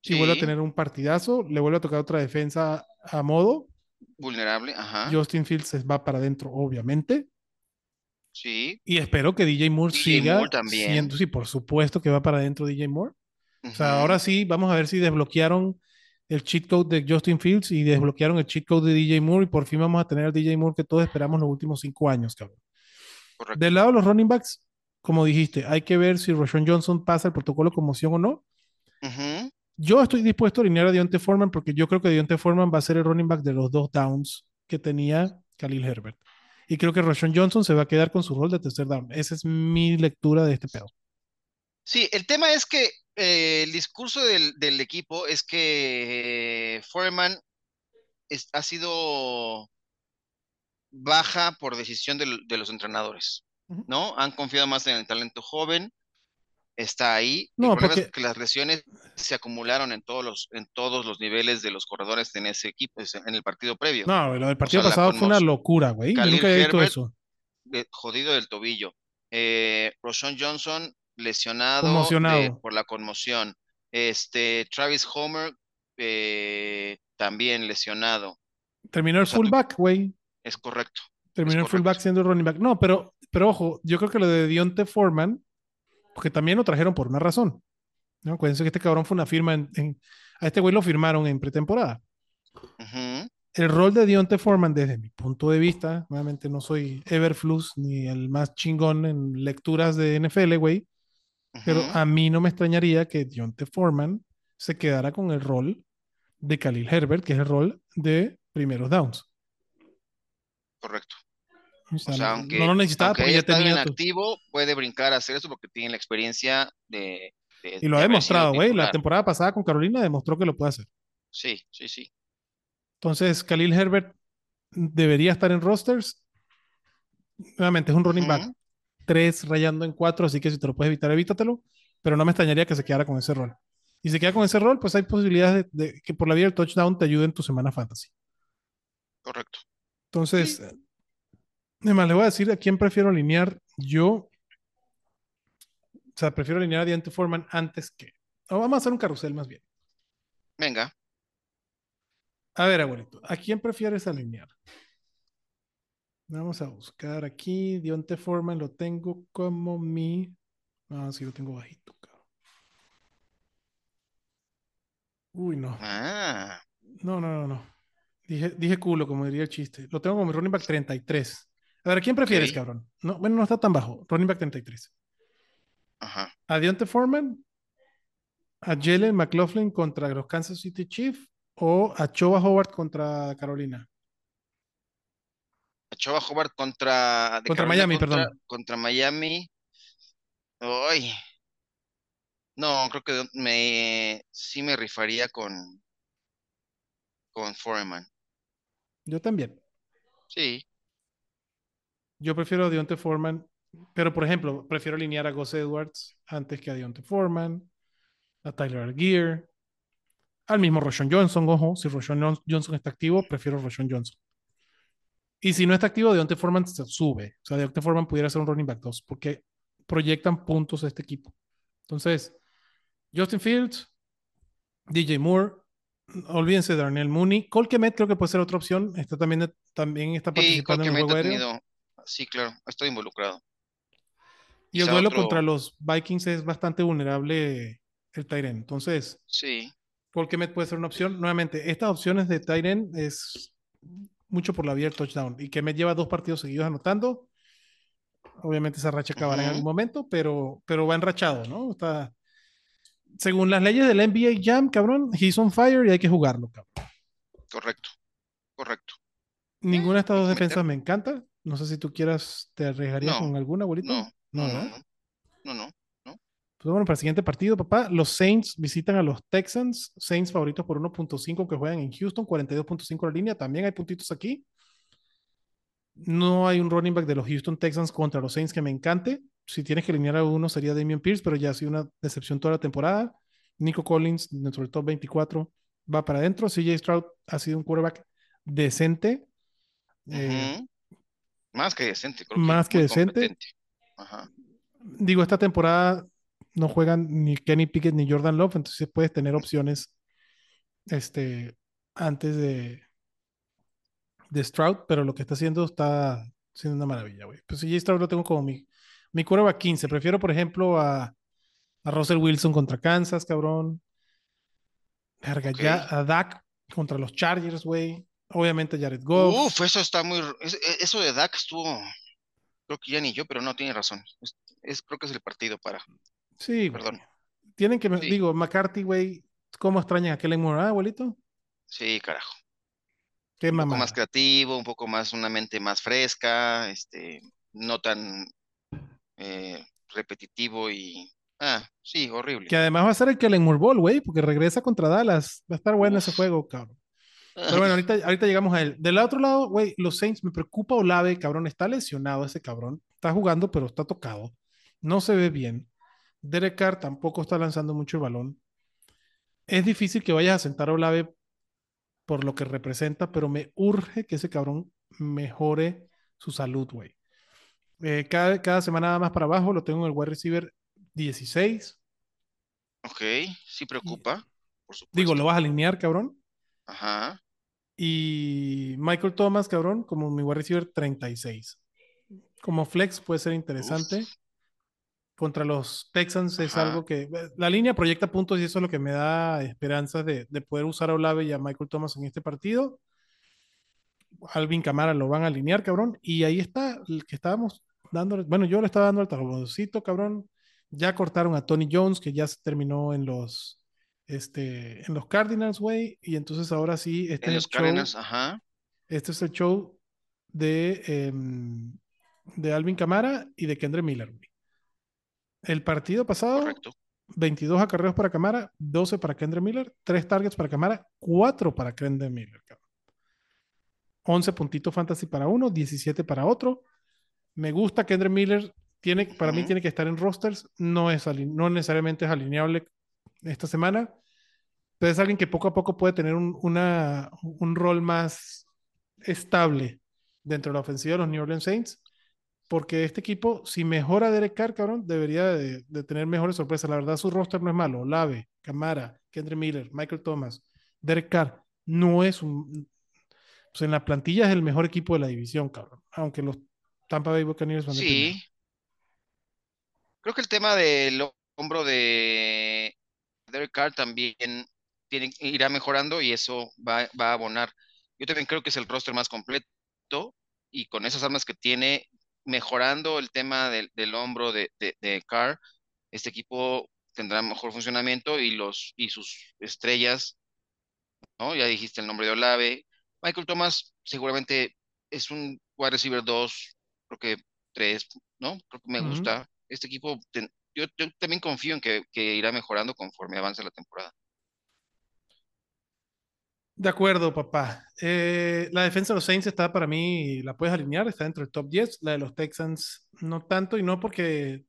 y vuelva a Sí. tener un partidazo. Le vuelve a tocar otra defensa a modo. Vulnerable, ajá. Justin Fields se va para adentro, obviamente. Sí. Y espero que DJ Moore DJ siga Moore también. siendo, sí, por supuesto que va para adentro DJ Moore. O sea, ahora sí, vamos a ver si desbloquearon el cheat code de Justin Fields y desbloquearon el cheat code de DJ Moore y por fin vamos a tener al DJ Moore que todos esperamos los últimos cinco años, cabrón. Correcto. Del lado de los running backs, como dijiste, hay que ver si Roshan Johnson pasa el protocolo de conmoción o no. Yo estoy dispuesto a alinear a Deontay Foreman porque yo creo que Deontay Foreman va a ser el running back de los dos downs que tenía Khalil Herbert. Y creo que Roshan Johnson se va a quedar con su rol de tercer down. Esa es mi lectura de este pedo. Sí, el tema es que eh, el discurso del, del equipo es que eh, Foreman es- ha sido baja por decisión del- de, los entrenadores. ¿no? Han confiado más en el talento joven, está ahí. No, el problema porque- es que las lesiones se acumularon en todos los, en todos los niveles de los corredores en ese equipo, es- en el partido previo. No, lo del partido sea, pasado fue una locura, güey. Yo nunca visto eso. de- jodido del tobillo. Eh, Johnson lesionado de- por la conmoción. Este, Travis Homer eh, también lesionado. Terminó el o sea, tú- fullback, güey. Es correcto. Terminó el correcto. fullback siendo el running back. No, pero, pero ojo, yo creo que lo de Deontay Foreman, porque también lo trajeron por una razón. ¿no? Acuérdense que este cabrón fue una firma en, en- a este güey lo firmaron en pretemporada. El rol de Deontay Foreman, desde mi punto de vista, nuevamente no soy Everflux ni el más chingón en lecturas de NFL, güey, pero a mí no me extrañaría que Deontay Foreman se quedara con el rol de Khalil Herbert, que es el rol de primeros downs. correcto. O sea, O sea, no- aunque, no lo necesitaba aunque porque ya tenía en activo, puede brincar a hacer eso porque tiene la experiencia de, de- Y lo de ha demostrado, güey. La temporada pasada con Carolina demostró que lo puede hacer. Sí, sí, sí. Entonces, Khalil Herbert debería estar en rosters. Nuevamente, es un running back 3 rayando en 4, así que si te lo puedes evitar, evítatelo. Pero no me extrañaría que se quedara con ese rol. Y si se queda con ese rol, pues hay posibilidades de, de que por la vía del touchdown te ayude en tu semana fantasy. Correcto. Entonces, Sí. eh, además, le voy a decir a quién prefiero alinear. Yo, o sea, prefiero alinear a Deontay Foreman antes que. o vamos a hacer un carrusel más bien. Venga. A ver, abuelito, ¿a quién prefieres alinear? Vamos a buscar aquí. Dionte Foreman lo tengo como mi Ah, sí, lo tengo bajito, cabrón. Uy, no. Ah, No, no, no, no. Dije, dije culo, como diría el chiste. Lo tengo como running back 33. A ver, ¿quién prefieres, cabrón? No, bueno, no está tan bajo. Running back 33. ajá. ¿A Deontay Foreman? ¿A Jalen McLaughlin contra los Kansas City Chiefs? ¿O a Choba Howard contra Carolina? Choba Hobart contra, Contra Miami, contra, perdón. Contra Miami. Ay. No, creo que me sí me rifaría con, con Foreman. Yo también. Sí. Yo prefiero a Deontay Foreman. Pero, por ejemplo, prefiero alinear a Gus Edwards antes que a Deontay Foreman, a Tyler Algier, al mismo Roshon Johnson. Ojo, si Roshon Johnson está activo, prefiero Roshon Johnson. Y si no está activo, Deontay Foreman se sube. O sea, Deontay Foreman pudiera ser un running back 2 porque proyectan puntos a este equipo. Entonces, Justin Fields, DJ Moore, olvídense de Darnell Mooney. Cole Kemet creo que puede ser otra opción. Está también, también está participando en el juego aéreo. Sí, claro, estoy involucrado. Y el duelo otro- contra los Vikings es bastante vulnerable el Tyren. Entonces, Sí, Cole Kemet puede ser una opción. Nuevamente, estas opciones de Tyren es mucho por la vía del touchdown. Y Kemet lleva dos partidos seguidos anotando. Obviamente esa racha acabará en algún momento, pero, pero va enrachado, ¿no? Está, según las leyes del NBA Jam, cabrón, he's on fire y hay que jugarlo, cabrón. correcto, correcto. Ninguna de estas dos que defensas me encanta. No sé si tú quieras, te arriesgarías No, con alguna, abuelito. No, no, no, no, no. Pues bueno, para el siguiente partido, papá, los Saints visitan a los Texans. Saints favoritos por 1.5 que juegan en Houston, 42.5 la línea. También hay puntitos aquí. No hay un running back de los Houston Texans contra los Saints que me encante. Si tienes que alinear a uno sería Damian Pierce, pero ya ha sido una decepción toda la temporada. Nico Collins, dentro del top 24, va para adentro. CJ Stroud ha sido un quarterback decente. Eh. Más que decente, creo más que decente. Ajá. digo, esta temporada no juegan ni Kenny Pickett ni Jordan Love, entonces puedes tener opciones este, antes de, de Stroud, pero lo que está haciendo está siendo una maravilla, güey. Pues si Stroud lo tengo como mi, mi quarterback 15. Prefiero, por ejemplo, a, a Russell Wilson contra Kansas, cabrón. Verga, ya a Dak contra los Chargers, güey. Obviamente Jared Goff. Uf, eso está muy. e- Eso de Dak estuvo. Creo que ya ni yo, pero no tiene razón. Es, es- creo que es el partido para. Sí, perdón. Tienen que, Sí. digo, McCarthy, güey. ¿Cómo extrañan a Kellen Moore, ah, abuelito? Sí, carajo. Qué un poco más creativo, un poco más, una mente más fresca, este, no tan eh, repetitivo y. Ah, sí, horrible. Que además va a ser el Kellen Moore Ball, güey, porque regresa contra Dallas. Va a estar bueno ese juego, cabrón. Pero Ay, bueno, ahorita, ahorita llegamos a él. Del otro lado, güey, los Saints, me preocupa Olave, cabrón. Está lesionado ese cabrón. Está jugando, pero está tocado. No se ve bien. Derek Carr tampoco está lanzando mucho el balón. Es difícil que vayas a sentar a Olave por lo que representa, pero me urge que ese cabrón mejore su salud, güey. Eh, cada, cada semana más para abajo lo tengo en el wide receiver 16. ok, sí preocupa, por supuesto. Digo, lo vas a alinear, cabrón. Ajá, Y Michael Thomas, cabrón, como mi wide receiver 36. Como flex puede ser interesante. Contra los Texans es Ajá. algo que. La línea proyecta puntos y eso es lo que me da esperanzas de, de poder usar a Olave y a Michael Thomas en este partido. Alvin Camara lo van a alinear, cabrón. Y ahí está el que estábamos dando. Bueno, yo le estaba dando el tabloncito, cabrón. Ya cortaron a Tony Jones, que ya se terminó en los, este, en los Cardinals, güey. Y entonces ahora sí, este en es los el show. Cardinals, ajá, Este es el show de, em, de Alvin Camara y de Kendra Miller. güey. El partido pasado, correcto. 22 acarreos para Camara, 12 para Kendra Miller, 3 targets para Camara, 4 para Kendra Miller. cabrón. 11 puntitos fantasy para uno, 17 para otro. Me gusta Kendra Miller. Tiene, para mí tiene que estar en rosters. No, es no necesariamente es alineable esta semana. Pero es alguien que poco a poco puede tener un, una, un rol más estable dentro de la ofensiva de los New Orleans Saints. Porque este equipo, si mejora Derek Carr, cabrón, debería de, de tener mejores sorpresas. La verdad, su roster no es malo. Lave, Camara, Kendra Miller, Michael Thomas, Derek Carr. No es un. Pues en la plantilla es el mejor equipo de la división, cabrón. Aunque los Tampa Bay Buccaneers van primero. Sí, Creo que el tema del hombro de Derek Carr también tiene, irá mejorando y eso va, va a abonar. Yo también creo que es el roster más completo y con esas armas que tiene, mejorando el tema del, del hombro de, de, de Carr, este equipo tendrá mejor funcionamiento y, los, y sus estrellas, ¿no? Ya dijiste el nombre de Olave. Michael Thomas seguramente es un wide receiver 2, creo que 3, ¿no? Creo que me gusta. Este equipo, yo, yo también confío en que, que irá mejorando conforme avance la temporada. De acuerdo, papá. Eh, la defensa de los Saints está para mí, la puedes alinear, está dentro del top 10. La de los Texans no tanto y no porque,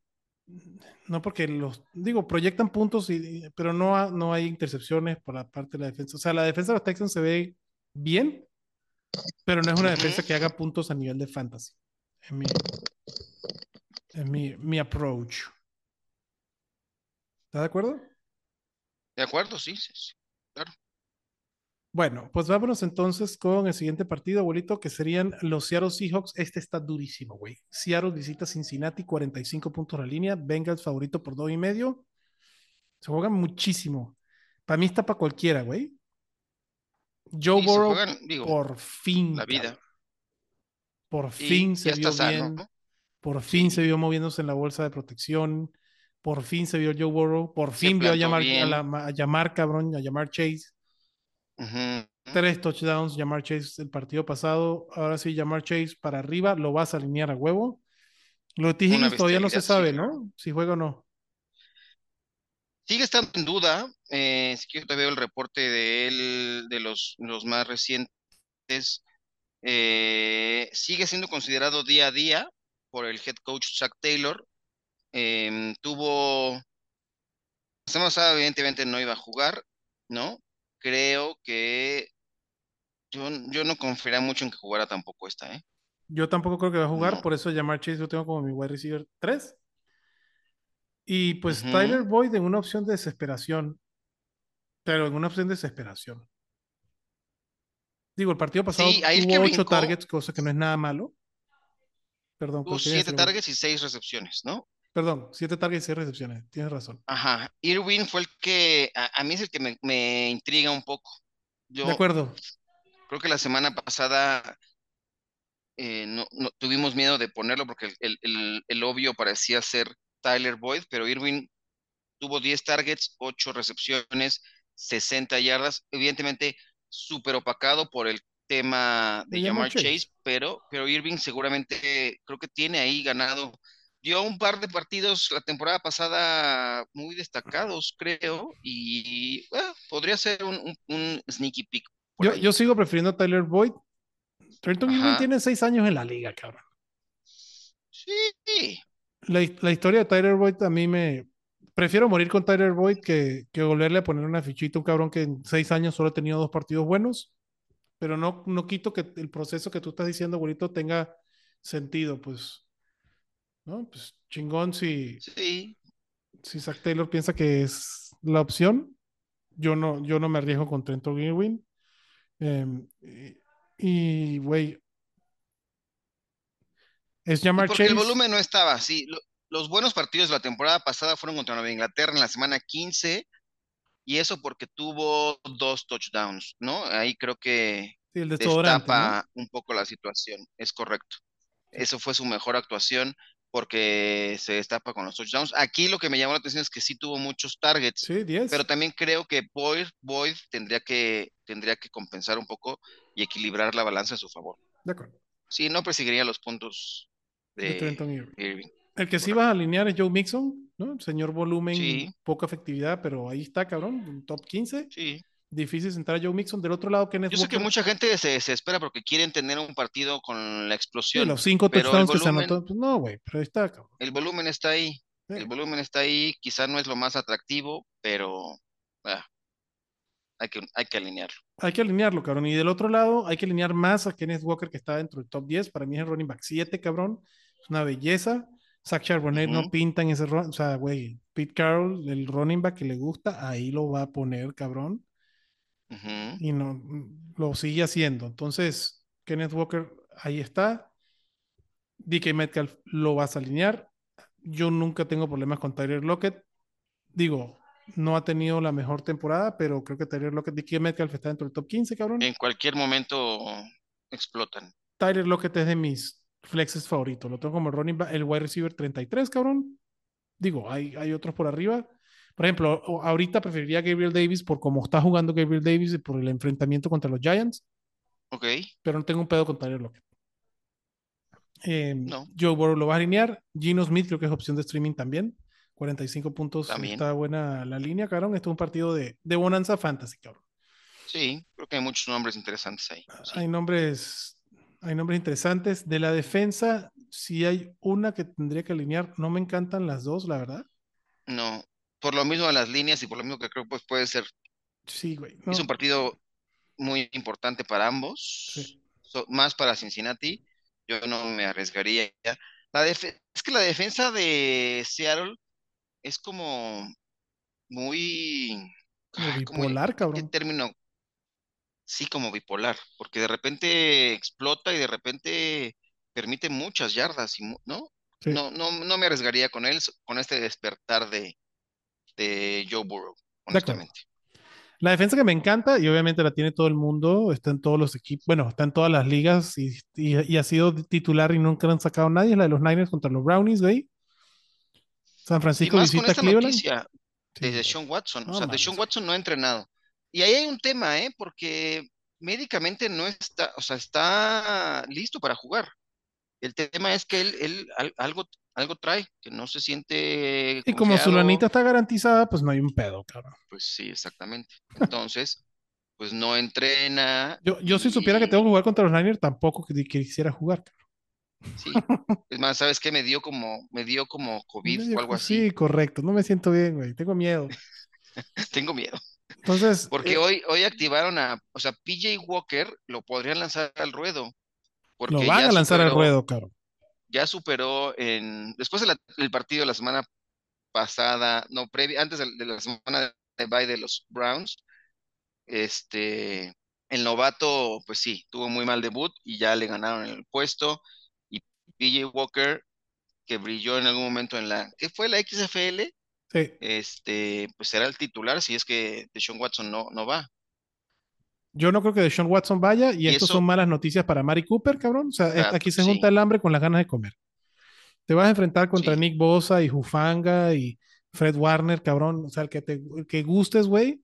no porque los, digo, proyectan puntos, y, pero no, ha- no hay intercepciones por la parte de la defensa. O sea, la defensa de los Texans se ve bien, pero no es una defensa que haga puntos a nivel de fantasy. Es mi, es mi, mi approach. ¿Estás de acuerdo? ¿De acuerdo? Sí, sí, sí. Bueno, pues vámonos entonces con el siguiente partido, abuelito, que serían los Seattle Seahawks. Este está durísimo, güey. Seattle visita Cincinnati, 45 puntos la línea. Bengals favorito por dos y medio. Se juegan muchísimo. Para mí está para cualquiera, güey. Joe Burrow, por fin. la vida. cabrón. Por Y fin se vio bien. Por fin Sí. se vio moviéndose en la bolsa de protección. Por fin se vio Joe Burrow. Por Se fin vio a llamar, a, bien. la- a llamar, cabrón, a llamar Chase. Tres touchdowns, Jamar Chase el partido pasado. Ahora sí, Jamar Chase para arriba, lo vas a alinear a huevo. Lo de todavía no se sabe, sí. ¿no? Si juega o no. Sigue estando en duda. Eh, si quieres te veo el reporte de él, de los, los más recientes. Eh, sigue siendo considerado día a día por el head coach Chuck Taylor. Em, tuvo, la semana pasada evidentemente no iba a jugar, ¿no? Creo que yo, yo no confiaría mucho en que jugara tampoco esta, ¿eh? Yo tampoco creo que va a jugar, No. por eso Jamar Chase lo tengo como mi wide receiver 3. Y pues. Tyler Boyd en una opción de desesperación. Pero en una opción de desesperación. Digo, el partido pasado Sí, ahí tuvo que 8 brincó- targets, cosa que no es nada malo. Perdón, Tuvo ¿qué querías siete decir, güey? targets y seis recepciones, ¿no? Perdón, 7 targets y 6 recepciones. Tienes razón. Ajá. Irwin fue el que, a, a mí es el que me, me intriga un poco. Yo De acuerdo. creo que la semana pasada eh, no, no- tuvimos miedo de ponerlo porque el, el- el- el obvio parecía ser Tyler Boyd, pero Irwin tuvo 10 targets, 8 recepciones, 60 yardas, evidentemente súper opacado por el tema de Jamar Chase. pero, pero Irving seguramente creo que tiene ahí ganado. Dio un par de partidos la temporada pasada muy destacados, creo, y bueno, podría ser un, un- un sneaky pick Yo, yo sigo prefiriendo a Tyler Boyd. Trenton Ajá. tiene 6 años en la liga, cabrón. Sí, La, la historia de Tyler Boyd a mí me... Prefiero morir con Tyler Boyd que, que volverle a poner una fichita a un cabrón que en seis años solo ha tenido dos partidos buenos. Pero no, no quito que el proceso que tú estás diciendo, abuelito, tenga sentido, pues. ¿No? Pues chingón si, sí. si Zach Taylor piensa que es la opción. Yo no, yo no me arriesgo con Trenton Irwin. Em, y, güey, es Y Jamar porque el volumen no estaba, sí. Lo- los buenos partidos de la temporada pasada fueron contra Nueva Inglaterra en la semana 15 y eso porque tuvo dos touchdowns, ¿no? Ahí creo que Sí, el destapa un poco la situación, es correcto. Eso fue su mejor actuación porque se destapa con los touchdowns. Aquí lo que me llamó la atención es que sí tuvo muchos targets, Sí, 10. pero también creo que Boyd, Boyd tendría que, tendría que compensar un poco y equilibrar la balanza a su favor. De acuerdo. Sí, no perseguiría los puntos De. Irving. El que sí vas a alinear es Joe Mixon, ¿no? Señor volumen, Sí. poca efectividad, pero ahí está, cabrón, top 15. Sí. Difícil sentar a Joe Mixon. Del otro lado, Kenneth Yo sé que Walker, mucha gente se desespera porque quieren tener un partido con la explosión, los cinco touchdowns que se anotó. Pues no, güey, pero ahí está, cabrón. el volumen está ahí, Sí. el volumen está ahí, quizá no es lo más atractivo, pero ah, hay que, hay que alinearlo. Hay que alinearlo, cabrón. Y del otro lado, hay que alinear más a Kenneth Walker, que está dentro del top 10. Para mí es el running back 7, cabrón. Es una belleza. Zach Charbonnet no Ujú. pinta en ese run. O sea, güey, Pete Carroll, el running back que le gusta, ahí lo va a poner, cabrón. Y no lo sigue haciendo. Entonces, Kenneth Walker ahí está. DK Metcalf lo vas a alinear. Yo nunca tengo problemas con Tyler Lockett. Digo, no ha tenido la mejor temporada, pero creo que Tyler Lockett, Dickie Metcalf está dentro del top 15, cabrón. En cualquier momento explotan. Tyler Lockett es de mis flexes favoritos. Lo tengo como running back, el wide receiver 33, cabrón. Digo, hay, hay otros por arriba. Por ejemplo, ahorita preferiría a Gabriel Davis por cómo está jugando Gabriel Davis y por el enfrentamiento contra los Giants, Ok, pero no tengo un pedo con Tyler Lockett. Eh, No. Joe Burrow lo va a alinear. Gino Smith creo que es opción de streaming también. 45 puntos. También. Está buena la línea, cabrón. Esto es un partido de, de Bonanza Fantasy, cabrón. sí, creo que hay muchos nombres interesantes ahí. sí. Hay nombres, hay nombres interesantes. De la defensa, si hay una que tendría que alinear, no me encantan las dos, la verdad. No, por lo mismo de las líneas y por lo mismo que creo pues puede ser, Sí, güey. no. es un partido muy importante para ambos, Sí. so- más para Cincinnati, yo no me arriesgaría. La es que la defensa de Seattle es como muy, Como ah, ¿cómo- bipolar, ¿qué cabrón. término? Sí, como bipolar, porque de repente explota y de repente permite muchas yardas, y ¿no? Sí. No, no, no me arriesgaría con él, con este despertar de, de Joe Burrow, honestamente. La defensa que me encanta, y obviamente la tiene todo el mundo, está en todos los equipos, bueno, está en todas las ligas y, y- y ha sido titular y nunca han sacado nadie, es la de los Niners contra los Brownies, güey. San Y Francisco más con visita esta Cleveland. noticia Sí, de. Deshaun Watson. No o sea, mames, Deshaun. Watson no ha entrenado. Y ahí hay un tema, ¿eh? Porque médicamente no está, o sea, está listo para jugar. El tema es que él, él al- algo, algo trae, que no se siente Y como su lanita está garantizada, pues no hay un pedo, cabrón. Pues sí, exactamente. Entonces, pues no entrena. Yo, yo si supiera que tengo que jugar contra los Niners, tampoco que, que quisiera jugar. cabrón. Sí. Es más, ¿sabes qué? Me dio como, me dio como COVID o algo así. Sí, correcto. No me siento bien, güey. Tengo miedo. Tengo miedo. Entonces, Porque eh, hoy, hoy activaron a, o sea, PJ Walker lo podrían lanzar al ruedo. Porque lo van a lanzar al ruedo, cabrón. Ya superó en, después de del partido de la semana pasada, no, previa, antes de, de la semana de bye de los Browns, este, el novato, pues sí, tuvo muy mal debut y ya le ganaron el puesto. Y PJ Walker, que brilló en algún momento en la, ¿qué fue la XFL? Sí. Este, pues será el titular si es que Deshaun Watson no, no va. Yo no creo que Deshaun Watson vaya y, Y esto eso- son malas noticias para Mari Cooper, cabrón. O sea, Ah, aquí se sí. junta el hambre con las ganas de comer. Te vas a enfrentar contra Sí. Nick Bosa y Jufanga y Fred Warner, cabrón. O sea, el que te el que gustes, güey.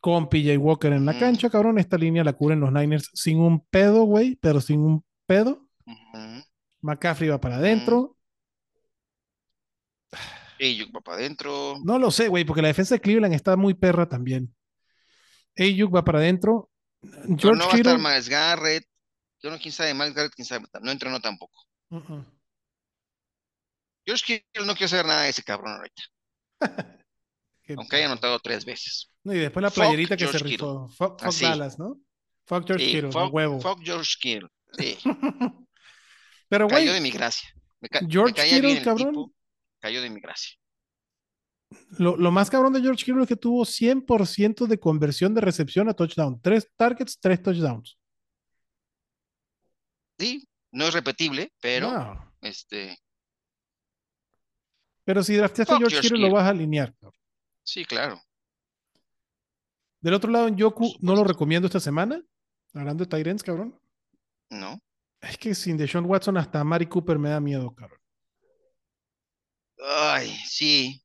Con PJ Walker en la cancha, cabrón. Esta línea la cubren los Niners sin un pedo, güey, pero sin un pedo. McCaffrey va para adentro. Ayuk va para adentro. No lo sé, güey, porque la defensa de Cleveland está muy perra también. Ayuk va para adentro. Pero George no va a estar. Miles Garrett. Yo no, quién sabe, Miles Garrett, quién sabe. No entrenó tampoco. Uh-uh. George Kittle no quiero saber nada de ese cabrón ahorita. Aunque haya anotado tres veces. No, y después la Fuck playerita que George se rifó. Fuck, fuck. Dallas, ¿no? Fuck George Sí, Kittle, fuck, huevo. fuck George Kittle. Sí, Pero, güey, cayó de mi gracia. Me, ca- me George caía Kittle, el cabrón. tipo, cayó de mi gracia. Lo, lo más cabrón de George Kittle es que tuvo 100% de conversión de recepción a touchdown. Tres targets, tres touchdowns. Sí, no es repetible, pero No. este, Pero si drafteaste a George George Kittle, lo vas a alinear. sí, claro. Del otro lado, en Yoku, no lo recomiendo esta semana. Hablando de Tyrants, cabrón. ¿No? Es que sin Deshaun Watson hasta Mari Cooper me da miedo, cabrón. Ay, sí.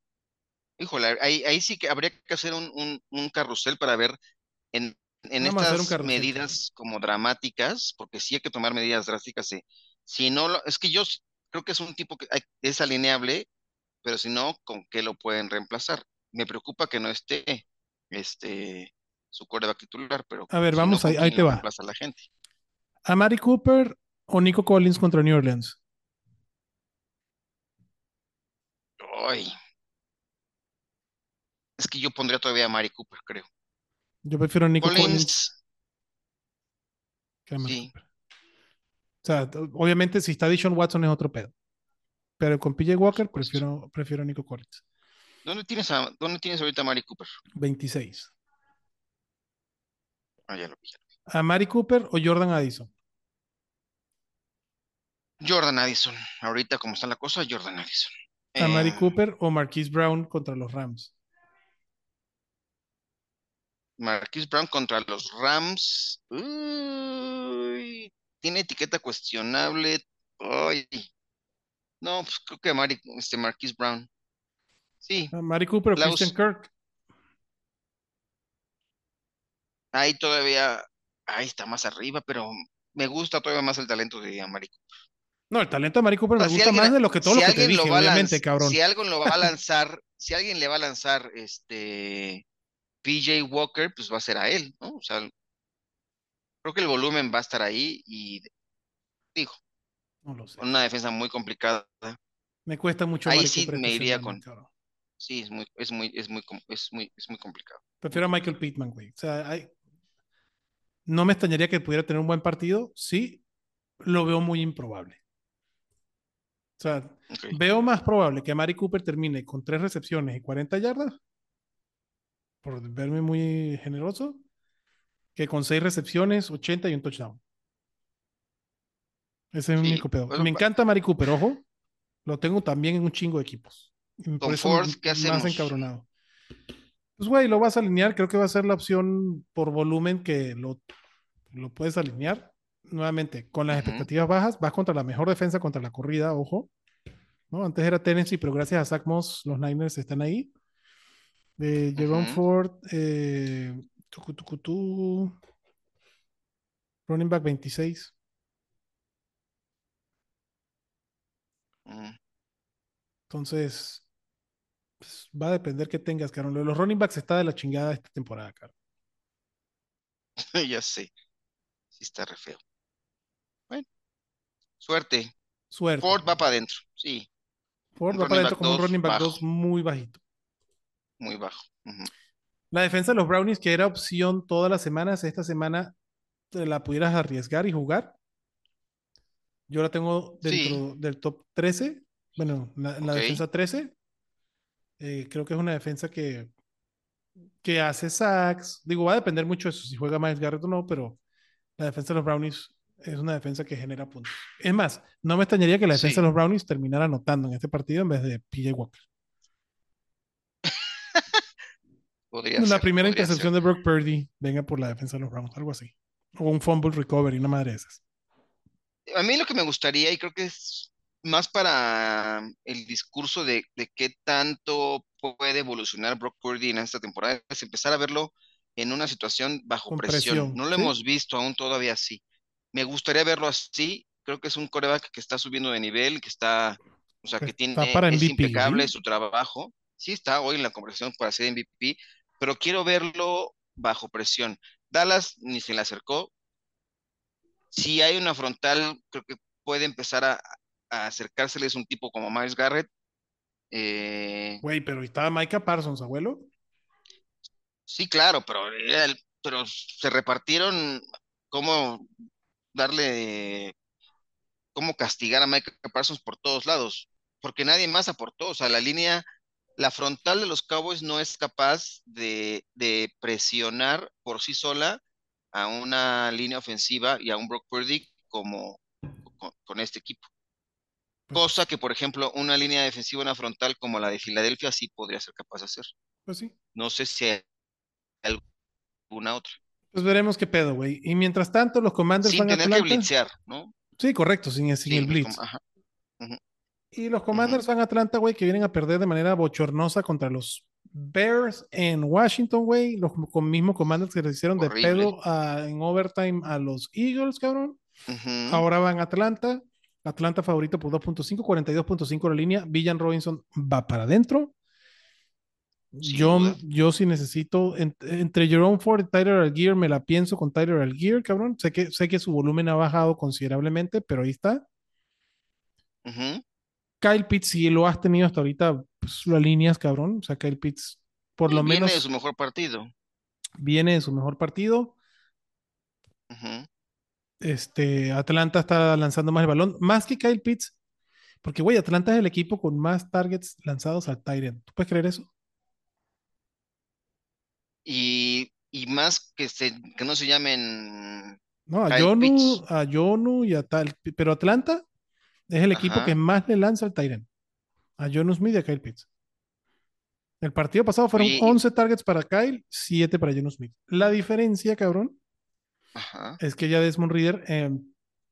Híjole, ahí, ahí sí que habría que hacer un, un, un carrusel para ver en, Vamos a estas medidas como dramáticas, porque sí hay que tomar medidas drásticas. sí. Si no, lo- es que yo creo que es un tipo que hay- es alineable, pero si no, ¿con qué lo pueden reemplazar? Me preocupa que no esté este su quarterback titular, pero A ver, si vamos ¿con ahí- ahí te va. reemplaza la gente? ¿A Mari Cooper o Nico Collins contra New Orleans? Ay. Es que yo pondría todavía a Mari Cooper, creo. Yo prefiero a Nico Collins, sí. O sea, obviamente si está Deshaun Watson es otro pedo. Pero con PJ Walker prefiero, prefiero a Nico Collins. ¿Dónde tienes a, dónde tienes ahorita a Mari Cooper? 26. Ah, ya lo vi. ¿A Mari Cooper o Jordan Addison? Jordan Addison. Ahorita como está la cosa, Jordan Addison. a Mari Eh, Cooper o Marquise Brown contra los Rams. Marquise Brown contra los Rams. Uy, tiene etiqueta cuestionable. Ay. No, pues creo que Mari, este Marquise Brown. Sí, A Mari Cooper o Klaus. Christian Kirk. ahí todavía, ahí está más arriba, pero me gusta todavía más el talento de Amari. No, el talento de Mari Cooper me si gusta alguien- más de lo que todo si lo que te dije, obviamente, cabrón. Si alguien lo va a lanzar, si alguien le va a lanzar este PJ Walker, pues va a ser a él, ¿no? O sea, creo que el volumen va a estar ahí y digo, No lo sé. una defensa muy complicada. Me cuesta mucho Ahí sí me iría con-. Sí, es muy, es muy, es muy, es muy, es muy complicado. Prefiero a Michael Pittman, güey. O sea, hay- no me extrañaría que pudiera tener un buen partido. Sí, lo veo muy improbable. O sea, veo más probable que Mari Cooper termine con tres recepciones y 40 yardas, por verme muy generoso, que con seis recepciones, 80 y un touchdown. Ese es mi Sí, único pedo. bueno, me encanta Mari Cooper, ojo. Lo tengo también en un chingo de equipos. Por eso Ford, ¿qué más hacemos? encabronado. Pues, güey, lo vas a alinear. Creo que va a ser la opción por volumen que lo, lo puedes alinear. Nuevamente, con las Ujú. expectativas bajas, vas contra la mejor defensa contra la corrida, ojo. ¿No? Antes era Tennessee, pero gracias a Zach Moss, los Niners están ahí. Eh, Jerome. Ford, eh, tucu, tucu, tu, running back 26. Mm, Entonces, pues, va a depender que tengas, Carol. Lo de Los running backs está de la chingada esta temporada, Carol. ya sé. Sí está re feo. Bueno, suerte. Suerte. Ford va para adentro. Sí, Ford un va para adentro con un running back bajo. 2 muy bajito. Muy bajo. La defensa de los Brownies, que era opción todas las semanas, esta semana te la pudieras arriesgar y jugar. Yo la tengo dentro Sí. del top 13. Bueno, la, defensa 13. Eh, creo que es una defensa que, que hace sacks. Digo, va a depender mucho de eso, si juega Miles Garrett o no, pero la defensa de los Brownies es una defensa que genera puntos. Es más, no me extrañaría que la defensa Sí. de los Brownies terminara anotando en este partido en vez de PJ Walker. Podría La ser, primera podría intercepción ser. de Brock Purdy venga por la defensa de los Browns, algo así. O un fumble recovery, una madre de esas. A mí lo que me gustaría, y creo que es más para el discurso de, de qué tanto puede evolucionar Brock Purdy en esta temporada, es empezar a verlo en una situación bajo presión. presión, No lo ¿sí? hemos visto aún todavía así. Me gustaría verlo así. Creo que es un coreback que está subiendo de nivel, que está, o sea, Que que tiene, para es MVP, impecable ¿sí? su trabajo. Sí está hoy en la conversación para ser MVP, pero quiero verlo bajo presión. Dallas ni se le acercó. Si hay una frontal, creo que puede empezar a, a acercárseles un tipo como Miles Garrett. Eh, Güey, pero estaba Micah Parsons, abuelo. sí, claro, pero, era el- pero se repartieron cómo darle, cómo castigar a Michael Parsons por todos lados, porque nadie más aportó. O sea, la línea, la frontal de los Cowboys no es capaz de, de presionar por sí sola a una línea ofensiva y a un Brock Purdy como con, con este equipo. Cosa que, por ejemplo, una línea defensiva, una frontal como la de Filadelfia sí podría ser capaz de hacer. pues sí. No sé si hay alguna otra. Pues veremos qué pedo, güey. Y mientras tanto, los Commanders Sin van a tener que blitzear, ¿no? Sí, correcto, sin, sin Sí, el blitz. ajá. Y los Commanders van a Atlanta, güey, que vienen a perder de manera bochornosa contra los Bears en Washington, güey. Los con mismos Commanders que les hicieron de Horrible. pedo a- en overtime a los Eagles, cabrón. Ahora van a Atlanta. Atlanta favorito por 2.5, 42.5 la línea. Villan Robinson va para adentro. Yo, yo sí necesito, en- entre Jerome Ford y Tyler Algier, me la pienso con Tyler Algier, cabrón. Sé que, sé que su volumen ha bajado considerablemente, pero ahí está. Ujú. Kyle Pitts, si lo has tenido hasta ahorita, pues lo alineas, cabrón. O sea, Kyle Pitts, por Y lo viene menos, de su mejor partido. viene de su mejor partido. Este, Atlanta está lanzando más el balón, más que Kyle Pitts, porque, güey, Atlanta es el equipo con más targets lanzados al Tyrant. ¿Tú puedes creer eso? Y, y más que, se, que no se llamen. No, a Kyle Jonu, Pitts. a Jonu y a tal, pero Atlanta es el equipo que más le lanza al Tyrant. A John Smith y a Kyle Pitts. El partido pasado fueron Oye, 11 targets para Kyle, 7 para John Smith. La diferencia, cabrón, Ajá. es que ya Desmond Reader eh,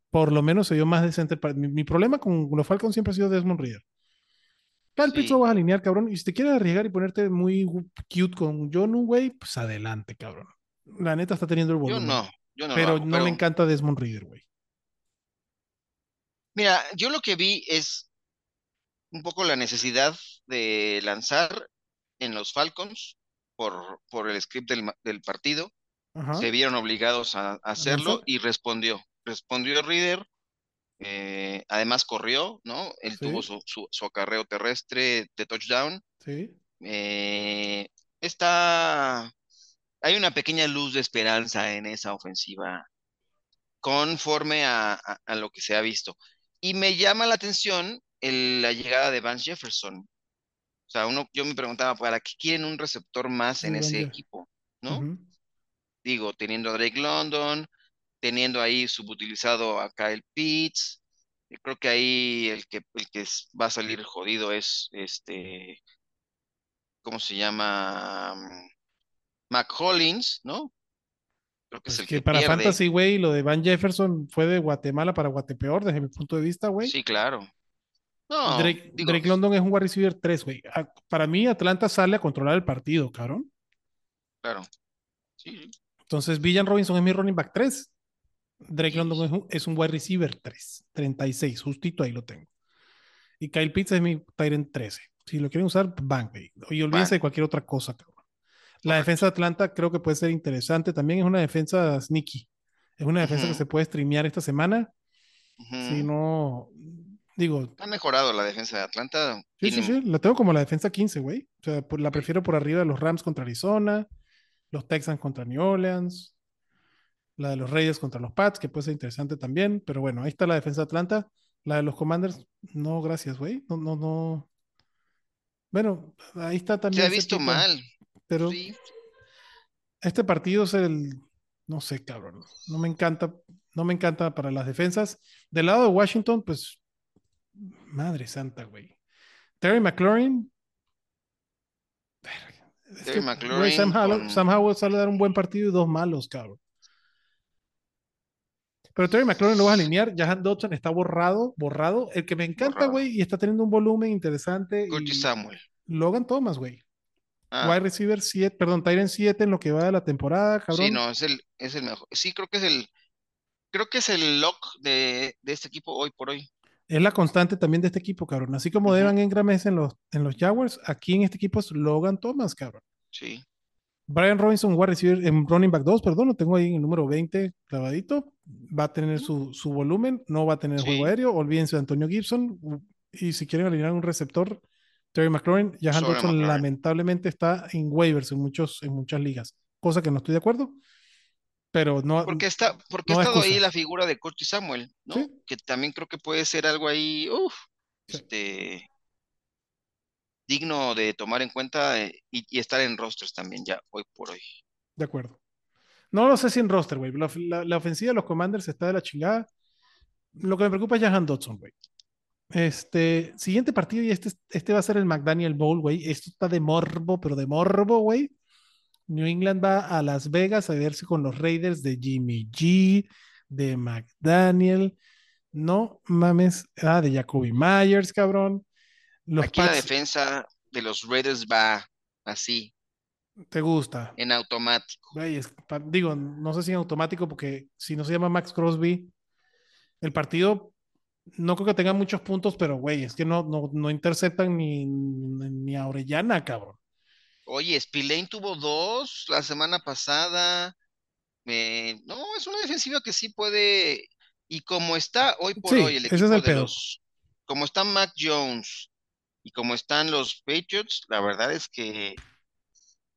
por lo menos se dio más decente. para- Mi, mi problema con los Falcons siempre ha sido Desmond Reader. Kyle Pitts lo vas a alinear, cabrón. Y si te quieres arriesgar y ponerte muy cute con John güey, pues adelante, cabrón. La neta está teniendo el Yo volumen. no, yo no pero hago, no pero- me encanta Desmond Reader, güey. Mira, yo lo que vi es un poco la necesidad de lanzar en los Falcons por, por el script del, del partido. Ajá. Se vieron obligados a, a hacerlo y respondió. Respondió Reader. eh, además corrió, ¿no? Él Sí. tuvo su, su, su acarreo terrestre de touchdown. Sí. Eh, está. Hay una pequeña luz de esperanza en esa ofensiva conforme a, a- a lo que se ha visto. Y me llama la atención el- la llegada de Vance Jefferson. O sea, uno, yo me preguntaba, ¿para qué quieren un receptor más en ese equipo? ¿No? Digo, teniendo a Drake London, teniendo ahí subutilizado a Kyle Pitts. eh, Creo que ahí el que, el que va a salir jodido es este, ¿cómo se llama? Mm, Mac Hollins, ¿no? Creo que es Pues el que que para pierde. Fantasy, güey, lo de Van Jefferson fue de Guatemala para Guatepeor, desde mi punto de vista, güey. Sí, claro. No, Drake, digo, Drake London es un wide receiver 3, güey. A- Para mí, Atlanta sale a controlar el partido, cabrón. claro. Sí. Entonces, Villan Robinson es mi running back 3. Drake Sí. London es un, es un wide receiver 3, 36, justito ahí lo tengo. Y Kyle Pitts es mi Tyrant 13. Si lo quieren usar, van, güey. Y olvídense de cualquier otra cosa, cabrón. La defensa de Atlanta creo que puede ser interesante. También es una defensa sneaky. Es una defensa que se puede streamear esta semana. Si no, digo, Ha mejorado la defensa de Atlanta. sí, sí, sí, la tengo como la defensa 15, güey. O sea, por- la prefiero por arriba de los Rams contra Arizona, los Texans contra New Orleans, la de los Raiders contra los Pats, que puede ser interesante también. Pero bueno, ahí está la defensa de Atlanta. La de los Commanders, no, gracias, güey. No, no, no. Bueno, ahí está Se también. ha visto mal. Pero Sí. este partido es el, no sé, cabrón. No me encanta, no me encanta para las defensas. Del lado de Washington, pues, madre santa, güey. Terry McLaurin. Es Terry que, güey, McLaurin Sam, Howell, con- Sam Howell sale a dar un buen partido y dos malos, cabrón. Pero Terry McLaurin lo vas a alinear. Jahan Dodson está borrado, borrado. El que me encanta, güey, y está teniendo un volumen interesante. Y Samuel. Logan Thomas, güey. Ah, Wide receiver 7, perdón, Tyrant 7 en lo que va de la temporada, cabrón. sí, no, es el, es el mejor. Sí, creo que es el, creo que es el lock de, de este equipo hoy por hoy. Es la constante también de este equipo, cabrón. Así como Ujú. Devan Engram es en los, en los Jaguars, aquí en este equipo es Logan Thomas, cabrón. Sí. Brian Robinson, wide receiver, en running back 2, perdón, lo tengo ahí en el número 20 clavadito. Va a tener su, su volumen, no va a tener Sí. juego aéreo. Olvídense de Antonio Gibson. Y si quieren alinear un receptor, Terry McLaurin, Jahan Dodson lamentablemente está en waivers en, muchos, en muchas ligas, cosa que no estoy de acuerdo. Pero no, Porque está, porque no ha estado ahí la figura de Curtis Samuel, ¿no? Sí. Que también creo que puede ser algo ahí, uff, Sí. este, digno de tomar en cuenta eh, y, y estar en rosters también ya hoy por hoy. De acuerdo. No lo sé si en roster, güey. La, la- la ofensiva de los Commanders está de la chingada. Lo que me preocupa es Jahan Dodson, güey. Este, siguiente partido y este, este va a ser el McDaniel Bowl, güey. Esto está de morbo, pero de morbo, güey. New England va a Las Vegas a verse con los Raiders de Jimmy G, de McDaniel. No mames. Ah, de Jacoby Myers, cabrón. Los Aquí la defensa de los Raiders va así, ¿te gusta? en automático. Güey, es- pa- digo, no sé si en automático, porque si no se llama Max Crosby, el partido no creo que tenga muchos puntos, pero güey, es que no, no, no interceptan ni, ni a Orellana, cabrón. Oye, Spillane tuvo dos la semana pasada. Eh, no, es una defensiva que sí puede. Y como está hoy por Sí, hoy el ese es equipo el de pedo. los. Como está Mac Jones y como están los Patriots, la verdad es que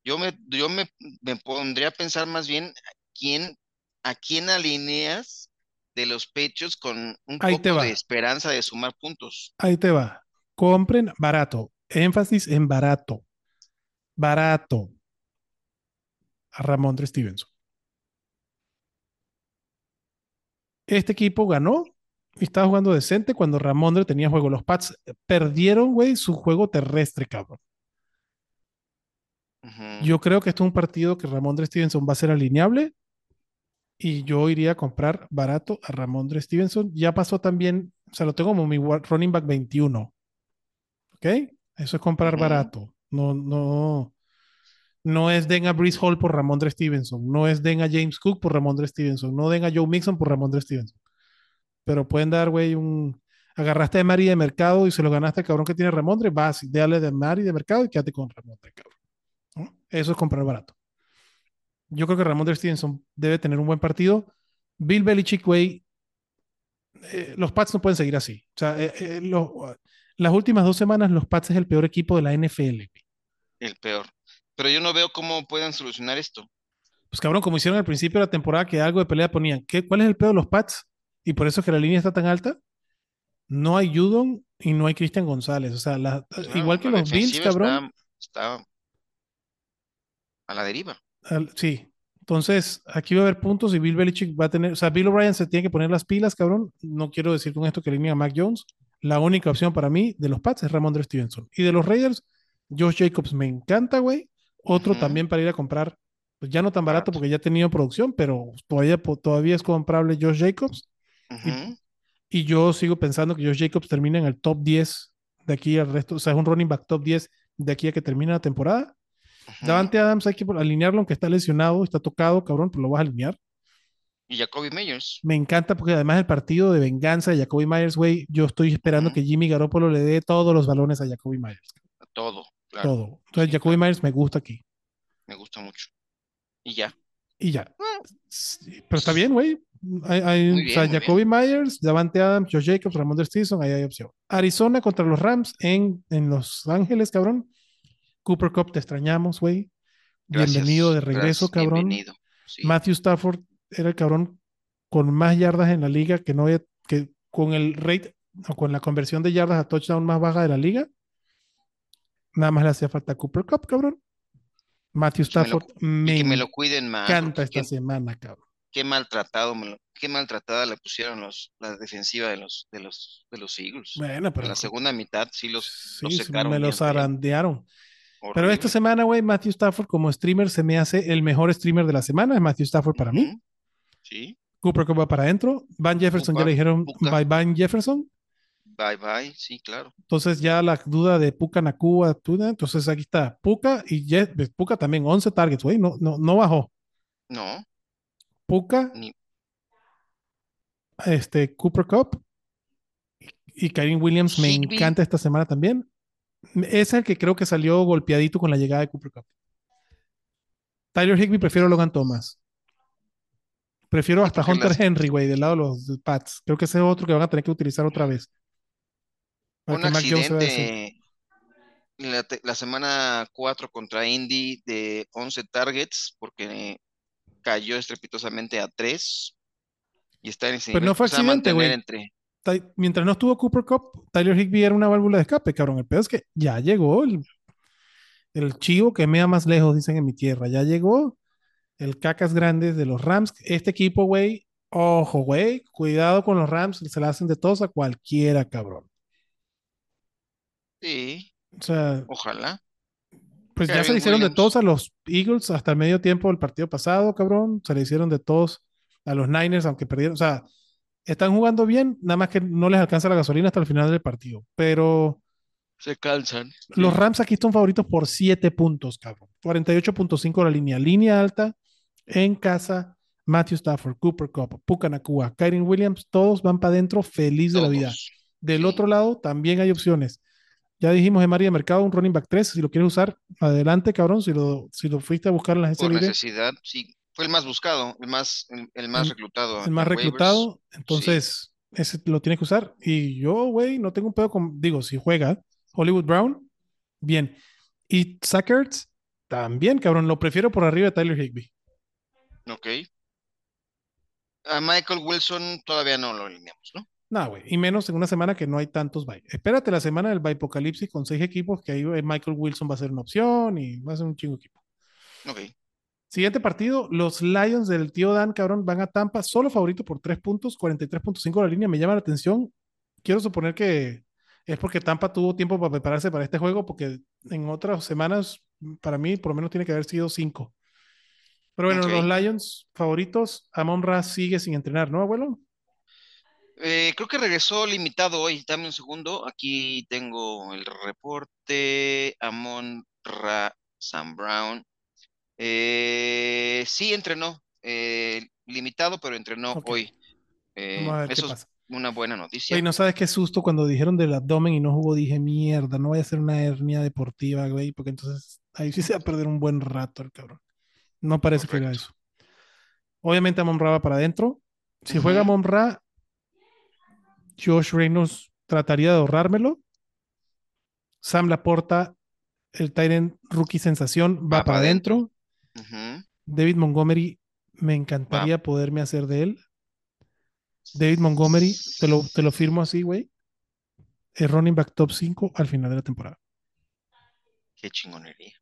yo me, yo me, me pondría a pensar más bien quién, a quién alineas de los Patriots con un Ahí te poco va. de esperanza de sumar puntos. Ahí te va. Compren barato. Énfasis en barato. Barato. A Ramondre Stevenson. Este equipo ganó y estaba jugando decente cuando Ramondre tenía juego. Los Pats perdieron, güey, su juego terrestre, cabrón. Yo creo que esto es un partido que Ramondre Stevenson va a ser alineable y yo iría a comprar barato a Ramondre Stevenson. Ya pasó también, o sea, lo tengo como mi running back 21. ¿Ok? Eso es comprar barato. No, no, no es den a Breeze Hall por Ramondre Stevenson. No es den a James Cook por Ramondre Stevenson. No den a Joe Mixon por Ramondre Stevenson. Pero pueden dar, güey, un. Agarraste de Mari de mercado y se lo ganaste al cabrón que tiene Ramondre, vas y dale de Mari de mercado y quédate con Ramondre, cabrón. ¿no? Eso es comprar barato. Yo creo que Ramondre Stevenson debe tener un buen partido. Bill Belichick, güey, eh, los Pats no pueden seguir así. O sea, eh, eh, las últimas dos semanas los Pats es el peor equipo de la NFL. El peor. Pero yo no veo cómo puedan solucionar esto. Pues cabrón, como hicieron al principio de la temporada, que algo de pelea ponían. ¿Qué, ¿Cuál es el peor de los Pats? Y por eso es que la línea está tan alta. No hay Judon y no hay Cristian González. O sea, la- Claro, igual que los Bills, cabrón. Está, está a la deriva. Al- sí. Entonces, aquí va a haber puntos y Bill Belichick va a tener. O sea, Bill O'Brien se tiene que poner las pilas, cabrón. No quiero decir con esto que elimine a Mac Jones. La única opción para mí de los Pats es Ramondre Stevenson. Y de los Raiders, Josh Jacobs me encanta, güey. Otro también para ir a comprar. Pues ya no tan barato porque ya ha tenido producción, pero todavía, todavía es comprable Josh Jacobs. Ujú. Y yo sigo pensando que Josh Jacobs termina en el top 10 de aquí al resto. O sea, es un running back top 10 de aquí a que termine la temporada. Davante Adams hay que alinearlo, aunque está lesionado, está tocado, cabrón, pero lo vas a alinear. Y Jacoby Meyers. Me encanta porque además el partido de venganza de Jacoby Myers, güey, yo estoy esperando que Jimmy Garoppolo le dé todos los balones a Jacoby Myers. Todo, claro. Todo. Entonces, Sí, Jacoby claro. Myers me gusta aquí. Me gusta mucho. Y ya. Y ya. Ah. Sí, pero está bien, güey. Hay, hay- o bien, sea, Jacoby Myers, Davante Adams, Josh Jacobs, Ramon Stevenson, ahí hay opción. Arizona contra los Rams en, en Los Ángeles, cabrón. Cooper Cup, te extrañamos, güey. Bienvenido de regreso, gracias, cabrón. Bienvenido. Sí. Matthew Stafford era el cabrón con más yardas en la liga que no había, que con el rate o con la conversión de yardas a touchdown más baja de la liga. Nada más le hacía falta Cooper Cup, cabrón. Matthew Y que me lo- Stafford me, y que me lo cuiden más. porque esta qué, semana, cabrón. qué maltratado, me lo- qué maltratada le pusieron los, la defensiva de los, de los, de los Eagles. Bueno, En pero la segunda mitad sí los, los sí, secaron me los feo. Pero esta semana, güey, Matthew Stafford como streamer se me hace el mejor streamer de la semana. Es Matthew Stafford para mí. Sí. Cooper Cup va para adentro. Van Jefferson ya le dijeron Puka. bye Van Jefferson. Bye bye. Sí, claro. Entonces ya la duda de Puka Nakua, entonces aquí está Puka y Je- pues, Puka también 11 targets, güey, no, no, no bajó. No, Puka, ni este Cooper Cup y Karim Williams me encanta esta semana también. Es el que creo que salió golpeadito con la llegada de Cooper Cup. Tyler Higby prefiero a Logan Thomas. Prefiero hasta Hunter las- Henry, güey, del lado de los Pats. Creo que ese es otro que van a tener que utilizar otra vez. Un accidente la, la semana 4 contra Indy de 11 targets porque cayó estrepitosamente a 3 y está en ese Pero no fue accidente, güey. entre mientras no estuvo Cooper Cup, Tyler Higby era una válvula de escape, cabrón. El peor es que ya llegó el, el chivo que mea más lejos, dicen en mi tierra. Ya llegó el cacas grandes de los Rams. Este equipo, güey, ojo, güey, cuidado con los Rams, se la hacen de todos a cualquiera, cabrón. Sí, O sea, ojalá. pues ya se le hicieron de todos a los Eagles hasta el medio tiempo del partido pasado, cabrón. Se le hicieron de todos a los Niners, aunque perdieron. O sea, están jugando bien, nada más que no les alcanza la gasolina hasta el final del partido. Pero Se cansan. Los. Rams aquí están favoritos por 7 puntos, cabrón. 48.5 la línea. Línea alta en casa. Matthew Stafford, Cooper Cup, Puka Nakua, Kyren Williams, todos van para adentro feliz de la vida. Del otro lado también hay opciones. Ya dijimos de María Mercado, un running back 3. Si lo quieres usar, adelante, cabrón. Si lo, si lo fuiste a buscar en la agencia Por libre, necesidad, sí. Fue el más buscado, el más, el, el más reclutado. el más waivers. reclutado. Entonces, ese lo tienes que usar. Y yo, güey, no tengo un pedo con. Digo, si juega Hollywood Brown, bien. Y Sackerts, también, cabrón. Lo prefiero por arriba de Tyler Higby. Ok. A Michael Wilson todavía no lo alineamos, ¿no? No, güey. Y menos en una semana que no hay tantos bye. Espérate la semana del bye apocalipsis con seis equipos, que ahí eh, Michael Wilson va a ser una opción y va a ser un chingo equipo. Ok. Siguiente partido, los Lions del tío Dan, cabrón, van a Tampa, solo favorito por 3 puntos, 43.5 la línea, me llama la atención. Quiero suponer que es porque Tampa tuvo tiempo para prepararse para este juego, porque en otras semanas, para mí, por lo menos tiene que haber sido 5. Pero bueno, los Lions favoritos, Amon Ra sigue sin entrenar, ¿no, abuelo? Eh, creo que regresó limitado hoy. Dame un segundo. Aquí tengo el reporte. Amon Ra Sam Brown. Eh, sí, entrenó. eh, limitado, pero entrenó hoy. Eh, a eso es una buena noticia. Güey, no sabes qué susto cuando dijeron del abdomen y no jugó, dije, mierda, no voy a hacer una hernia deportiva, güey, porque entonces ahí sí se va a perder un buen rato el cabrón. No parece que Correcto. eso. Obviamente Ra va para adentro. Si juega Ujú. Amon Ra, Josh Reynolds trataría de ahorrármelo. Sam Laporta, el Tyrant rookie sensación, va, Va para para David Montgomery, me encantaría poderme hacer de él. David Montgomery, te lo, te lo firmo así, güey. El running back top 5 al final de la temporada. Qué chingonería.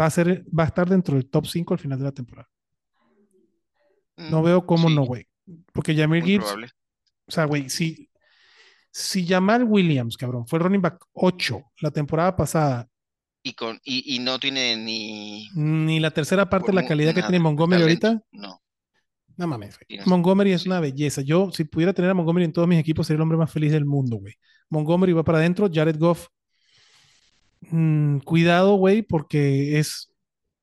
Va a, ser, va a estar dentro del top 5 al final de la temporada. No Mm, veo cómo sí, no, güey. Porque Jamir muy Gibbs, probable. o sea, güey, si, si Jamal Williams, cabrón, fue el running back 8 la temporada pasada, Y, con, y, y no tiene ni ni la tercera parte de la calidad que tiene Montgomery talento. ahorita, No. no mames, güey. Montgomery es una belleza. Yo, si pudiera tener a Montgomery en todos mis equipos, sería el hombre más feliz del mundo, güey. Montgomery va para adentro, Jared Goff. mm, cuidado, güey, porque es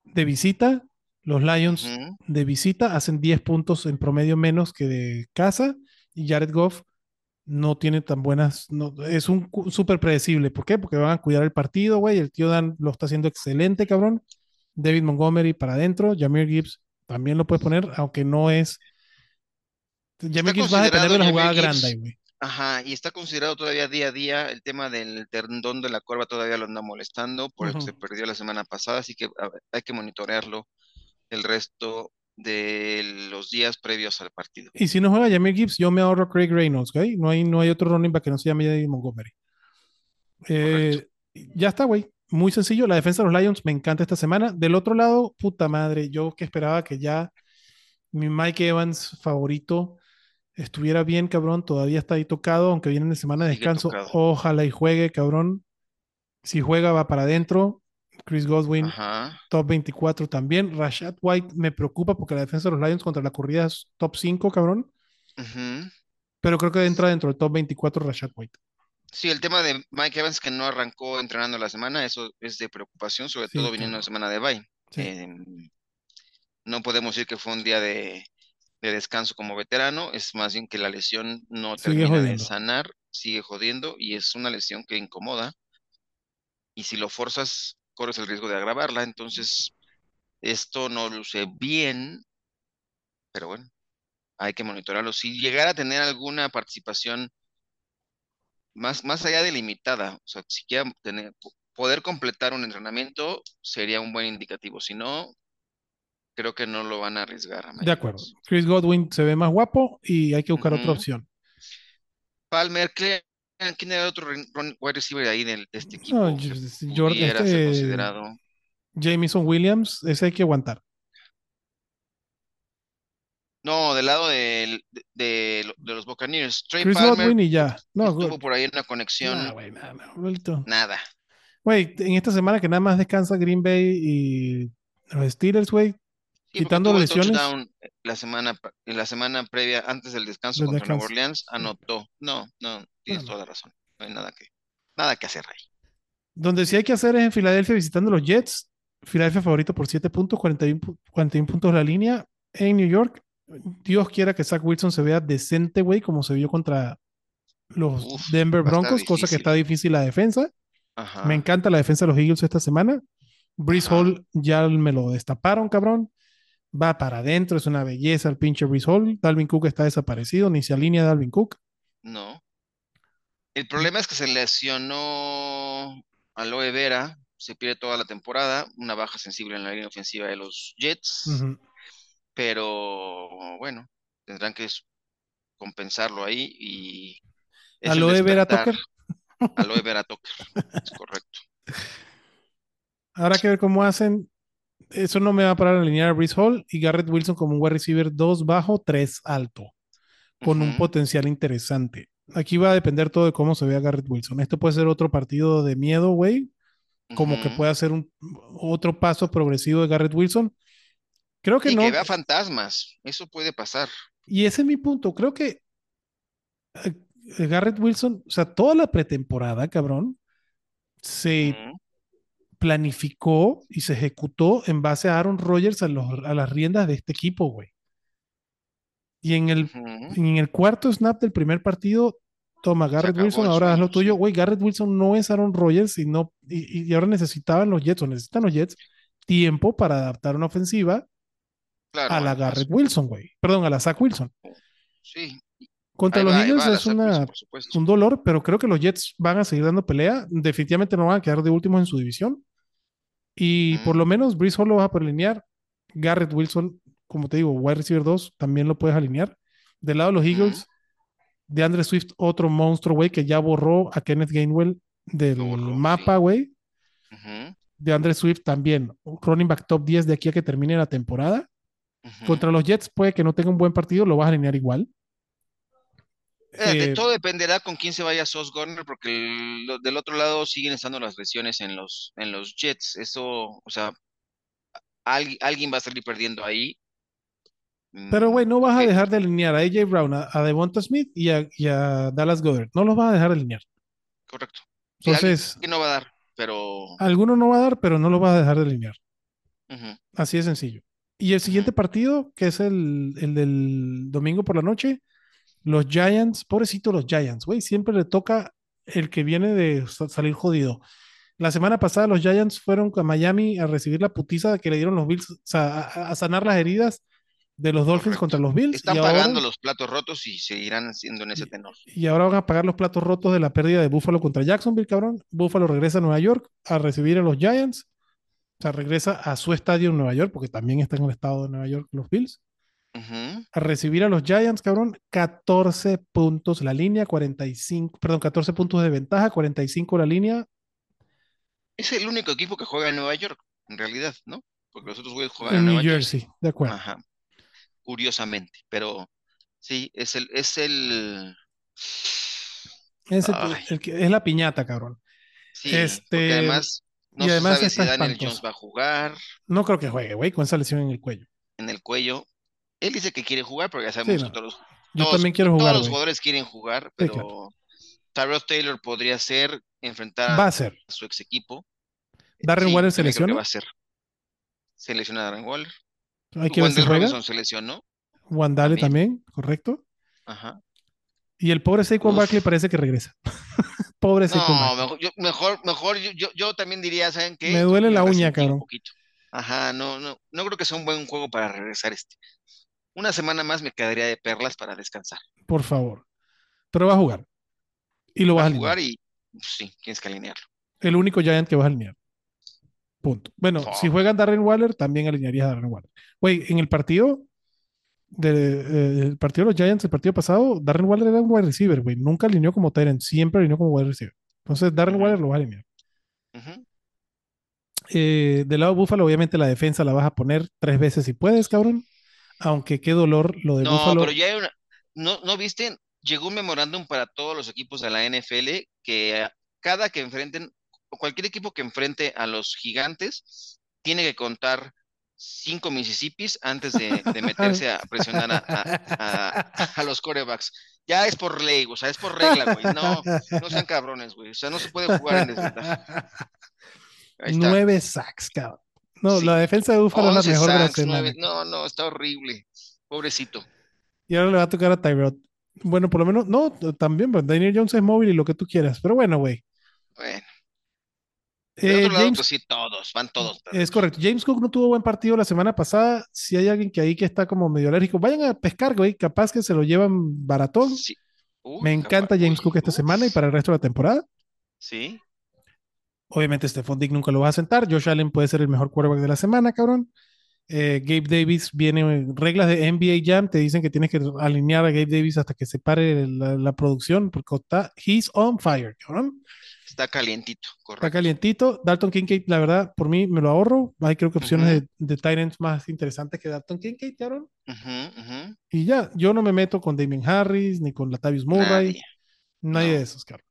de visita. Los Lions de visita hacen 10 puntos en promedio menos que de casa. Y Jared Goff no tiene tan buenas. No, es un súper predecible. ¿Por qué? Porque van a cuidar el partido, güey. El tío Dan lo está haciendo excelente, cabrón. David Montgomery para adentro. Jamir Gibbs también lo puedes poner, aunque no es. Jamir Gibbs va a depender de la considerado jugada Gibbs. grande, güey. Ajá, y está considerado todavía día a día. El tema del tendón de la curva todavía lo anda molestando, por eso Ujú. se perdió la semana pasada, así que ver, hay que monitorearlo el resto de los días previos al partido. Y si no juega Jamir Gibbs, yo me ahorro Craig Reynolds, ¿ok? No hay, no hay otro running back que no se llame David Montgomery. Eh, ya está, güey. Muy sencillo. La defensa de los Lions me encanta esta semana. Del otro lado, puta madre, yo que esperaba que ya mi Mike Evans favorito estuviera bien, cabrón. Todavía está ahí tocado, aunque viene de semana de descanso. Ojalá y juegue, cabrón. Si juega, va para adentro. Chris Godwin, Ajá, top 24 también. Rashad White me preocupa porque la defensa de los Lions contra la corrida es top 5, cabrón. Pero creo que entra dentro del top 24 Rashad White. Sí, el tema de Mike Evans que no arrancó entrenando la semana, eso es de preocupación, sobre Sí, todo viniendo de semana de bye. Sí. Em, no podemos decir que fue un día de, de descanso como veterano, es más bien que la lesión no Sigue termina de sanar, sigue jodiendo y es una lesión que incomoda. Y si lo forzas, corres el riesgo de agravarla. Entonces, esto no luce bien, pero bueno, hay que monitorarlo. Si llegara a tener alguna participación más, más allá de limitada, o sea, si quiera tener, po- poder completar un entrenamiento, sería un buen indicativo. Si no, creo que no lo van a arriesgar. a De acuerdo. Chris Godwin se ve más guapo y hay que buscar otra opción. Palmer, ¿quién quién era el otro wide receiver ahí de este equipo No, que Jordan- ser este, considerado? Jameson Williams, ese hay que aguantar. No, del lado de, de de los Buccaneers. Trey Chris Palmer Godwin y ya. No, estuvo God- por ahí en una conexión. nah, güey, nada. Güey, en esta semana que nada más descansa Green Bay y los Steelers, güey, Sí, quitando lesiones. la semana, la semana previa, antes del descanso contra Nueva descanso. Orleans, anotó. No, no, tienes toda la razón. No hay nada que, nada que hacer ahí. Donde sí hay que hacer es en Filadelfia visitando los Jets. Filadelfia favorito por 7 puntos, 41, pu- 41 puntos la línea. En New York, Dios quiera que Zach Wilson se vea decente, güey, como se vio contra los Uf, Denver Broncos, cosa que está difícil la defensa. Ajá. Me encanta la defensa de los Eagles esta semana. Breeze Ajá. Hall ya me lo destaparon, cabrón. Va para adentro, es una belleza el pinche Breeze Hall. Dalvin Cook está desaparecido, ni se alinea Dalvin Cook. No. El problema es que se lesionó Aloe Vera, se pierde toda la temporada, una baja sensible en la línea ofensiva de los Jets, pero bueno, tendrán que compensarlo ahí y Aloe Vera. Tucker. Aloe Vera Tucker, es correcto. Habrá que ver cómo hacen. eso no me va a parar a alinear a Brees Hall y Garrett Wilson como un wide receiver 2 bajo, 3 alto, con un potencial interesante. Aquí va a depender todo de cómo se vea Garrett Wilson. Esto puede ser otro partido de miedo, güey, como que pueda ser un otro paso progresivo de Garrett Wilson. Creo que Y no. que vea fantasmas. Eso puede pasar. Y ese es mi punto. Creo que eh, Garrett Wilson, o sea, toda la pretemporada, cabrón, se planificó y se ejecutó en base a Aaron Rodgers a, los- a las riendas de este equipo, güey. Y en el, en el cuarto snap del primer partido, toma Garrett Wilson, ahora haz lo tuyo. Güey, Garrett Wilson no es Aaron Rodgers y, no, y, y ahora necesitaban los Jets o necesitan los Jets tiempo para adaptar una ofensiva Claro. a la Garrett Wilson, güey. Perdón, a la Zach Wilson. Sí. Contra Ahí los va, Eagles va es una, Wilson, un dolor, pero creo que los Jets van a seguir dando pelea. Definitivamente no van a quedar de últimos en su división. Y por lo menos Brees Hall lo vas a poder alinear. Garrett Wilson, como te digo, wide receiver 2, también lo puedes alinear. Del lado de los. Eagles, de Andre Swift, otro monstruo, güey, que ya borró a Kenneth Gainwell del borró, mapa, sí. güey. De Andre Swift también, un running back top 10 de aquí a que termine la temporada. Contra los Jets puede que no tenga un buen partido, lo vas a alinear igual. Eh, de Eh, todo dependerá con quién se vaya Sauce Gardner, porque el- del otro lado siguen estando las lesiones en los, en los Jets. Eso, o sea, alguien, alguien va a salir perdiendo ahí. Pero, Mm, güey, no vas a porque- dejar de alinear a AJ Brown, a, a Devonta Smith y a, y a Dallas Goddard. No los vas a dejar de alinear. Correcto. Entonces, que no va a dar, pero. alguno no va a dar, pero no los vas a dejar de alinear. Así de sencillo. Y el siguiente partido, que es el, el del domingo por la noche, los Giants, pobrecito los Giants, güey, siempre le toca el que viene de sa- salir jodido. La semana pasada los Giants fueron a Miami a recibir la putiza que le dieron los Bills, o sea, a, a sanar las heridas de los Dolphins correcto. contra los Bills. Están ahora- pagando los platos rotos y seguirán haciendo en ese tenor. Y ahora van a pagar los platos rotos de la pérdida de Buffalo contra Jacksonville, cabrón. Buffalo regresa a Nueva York a recibir a los Giants. O sea, regresa a su estadio en Nueva York, porque también está en el estado de Nueva York los Bills. A recibir a los Giants, cabrón. 14 puntos la línea, 45, perdón, 14 puntos de ventaja, 45 la línea. Es el único equipo que juega en Nueva York, en realidad, ¿no? Porque los otros juegan En en New Jersey, de acuerdo. Ajá. Curiosamente, pero sí, es el, es el. Es, el- que- es la piñata, cabrón. Sí, Este, además no y se además sabe si Daniel. Jones va a jugar No creo que juegue, güey, con esa lesión en el cuello. en el cuello. Él dice que quiere jugar, pero ya sabemos Sí, que todos, Yo todos- también quiero todos jugar, los güey. jugadores quieren jugar, Sí, pero claro. Tyrod Taylor podría ser enfrentar Va a a ser. su ex equipo. Darren Sí, Waller se lesiona. va a ser. Se lesiona Darren Waller. Hay que ver si. Robinson se lesionó. Wandale también. también, correcto. Ajá. Y el pobre Saquon. Barkley parece que regresa. pobre Saquon No, Barkley. mejor, yo, mejor, mejor yo, yo, yo también diría, ¿saben qué? Me duele la uña, un cabrón. poquito. Ajá, no, no, no creo que sea un buen juego para regresar este. Una semana más me quedaría de perlas para descansar. Por favor. Pero va a jugar. Y lo Va vas a a alinear. jugar y pues, sí, tienes que alinearlo. El único Giant que vas a alinear. Punto. Bueno, Oh. si juegan Darren Waller, también alinearías a Darren Waller. Güey, en el partido de, eh, el partido de los Giants, el partido pasado, Darren Waller era un wide receiver, güey. Nunca alineó como Tyrant, siempre alineó como wide receiver. Entonces, Darren. Waller lo vas a alinear. Eh, del lado de Buffalo, obviamente la defensa la vas a poner tres veces si puedes, cabrón. Aunque qué dolor lo de No, Buffalo. pero ya hay una. ¿No, no viste? Llegó un memorándum para todos los equipos de la NFL que cada que enfrenten, o cualquier equipo que enfrente a los gigantes, tiene que contar cinco Mississippis antes de, de meterse a presionar a, a- a- a los corebacks. Ya es por ley, o sea, es por regla, güey. No, no sean cabrones, güey. O sea, no se puede jugar en desventaja. Nueve sacks, cabrón. No, Sí. la defensa de Buffalo es la 11 mejor de la sacks, nueve- No, no, está horrible. Pobrecito. Y ahora le va a tocar a Tyrod. Bueno, por lo menos, no, también, pues, Daniel Jones es móvil y lo que tú quieras. Pero bueno, güey. Bueno, Eh, lado, James, pues sí, todos, van todos. es correcto. James Cook no tuvo buen partido la semana pasada. Si hay alguien que ahí que está como medio alérgico, vayan a pescar, güey. Capaz que se lo llevan baratón. Sí. Uy, Me encanta James Cook esta uf. semana y para el resto de la temporada. Sí. Obviamente, Stephon Dick nunca lo va a sentar. Josh Allen puede ser el mejor quarterback de la semana, cabrón. Eh, Gabe Davis viene, reglas de NBA Jam te dicen que tienes que alinear a Gabe Davis hasta que se pare la, la producción porque está, he's on fire, cabrón. Está calientito, Está correcto. calientito. Dalton Kincaid, la verdad, por mí me lo ahorro. Hay creo que opciones de, de ends más interesantes que Dalton Kincaid, ujú. Y ya, yo no me meto con Damien Harris ni con Latavius Murray. Nadie. Nadie No. de esos, cabrón.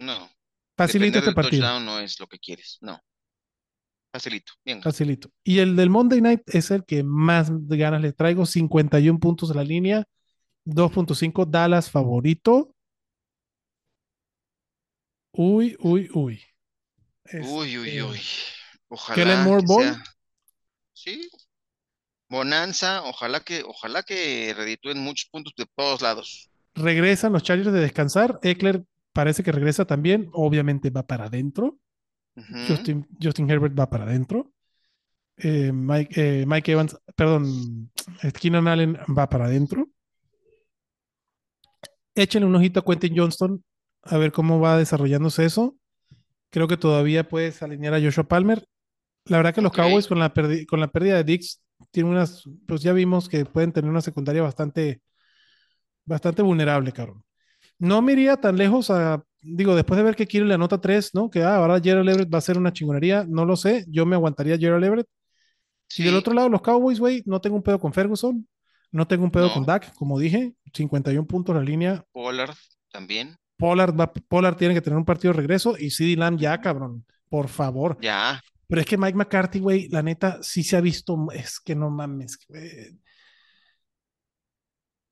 No. Facilito este partido. touchdown no es lo que quieres. No. Facilito. Bien. Facilito. Y el del Monday Night es el que más ganas le traigo. 51 puntos de la línea. 2.5 Dallas favorito. Uy, uy, uy. Uy, uy, Este, uy. Ojalá Kellen Moore Ball. sea- Sí. Bonanza. Ojalá que, ojalá que reditúen muchos puntos de todos lados. Regresan los Chargers de descansar. Eckler parece que regresa también. Obviamente va para adentro. Justin, Justin Herbert va para adentro. Eh, Mike, eh, Mike Evans, perdón, eh, Keenan Allen va para adentro. Échenle un ojito a Quentin Johnston a ver cómo va desarrollándose eso. Creo que todavía puedes alinear a Joshua Palmer. La verdad que los. Cowboys con la, con la pérdida de Dix tienen unas, pues ya vimos que pueden tener una secundaria bastante, bastante vulnerable, cabrón. No me iría tan lejos a, digo, después de ver que Kiro le anota tres, ¿no? Que ah, ahora Gerald Everett va a ser una chingonería, no lo sé, yo me aguantaría a Gerald Everett. Y del Sí. otro lado, los Cowboys, güey, no tengo un pedo con Ferguson, no tengo un pedo No. con Dak, como dije, 51 puntos la línea. Pollard también. Pollard, va, Pollard tiene que tener un partido de regreso y CD Lamb ya, cabrón, por favor. Ya. Pero es que Mike McCarthy, güey, la neta, sí se ha visto, es que no mames, güey.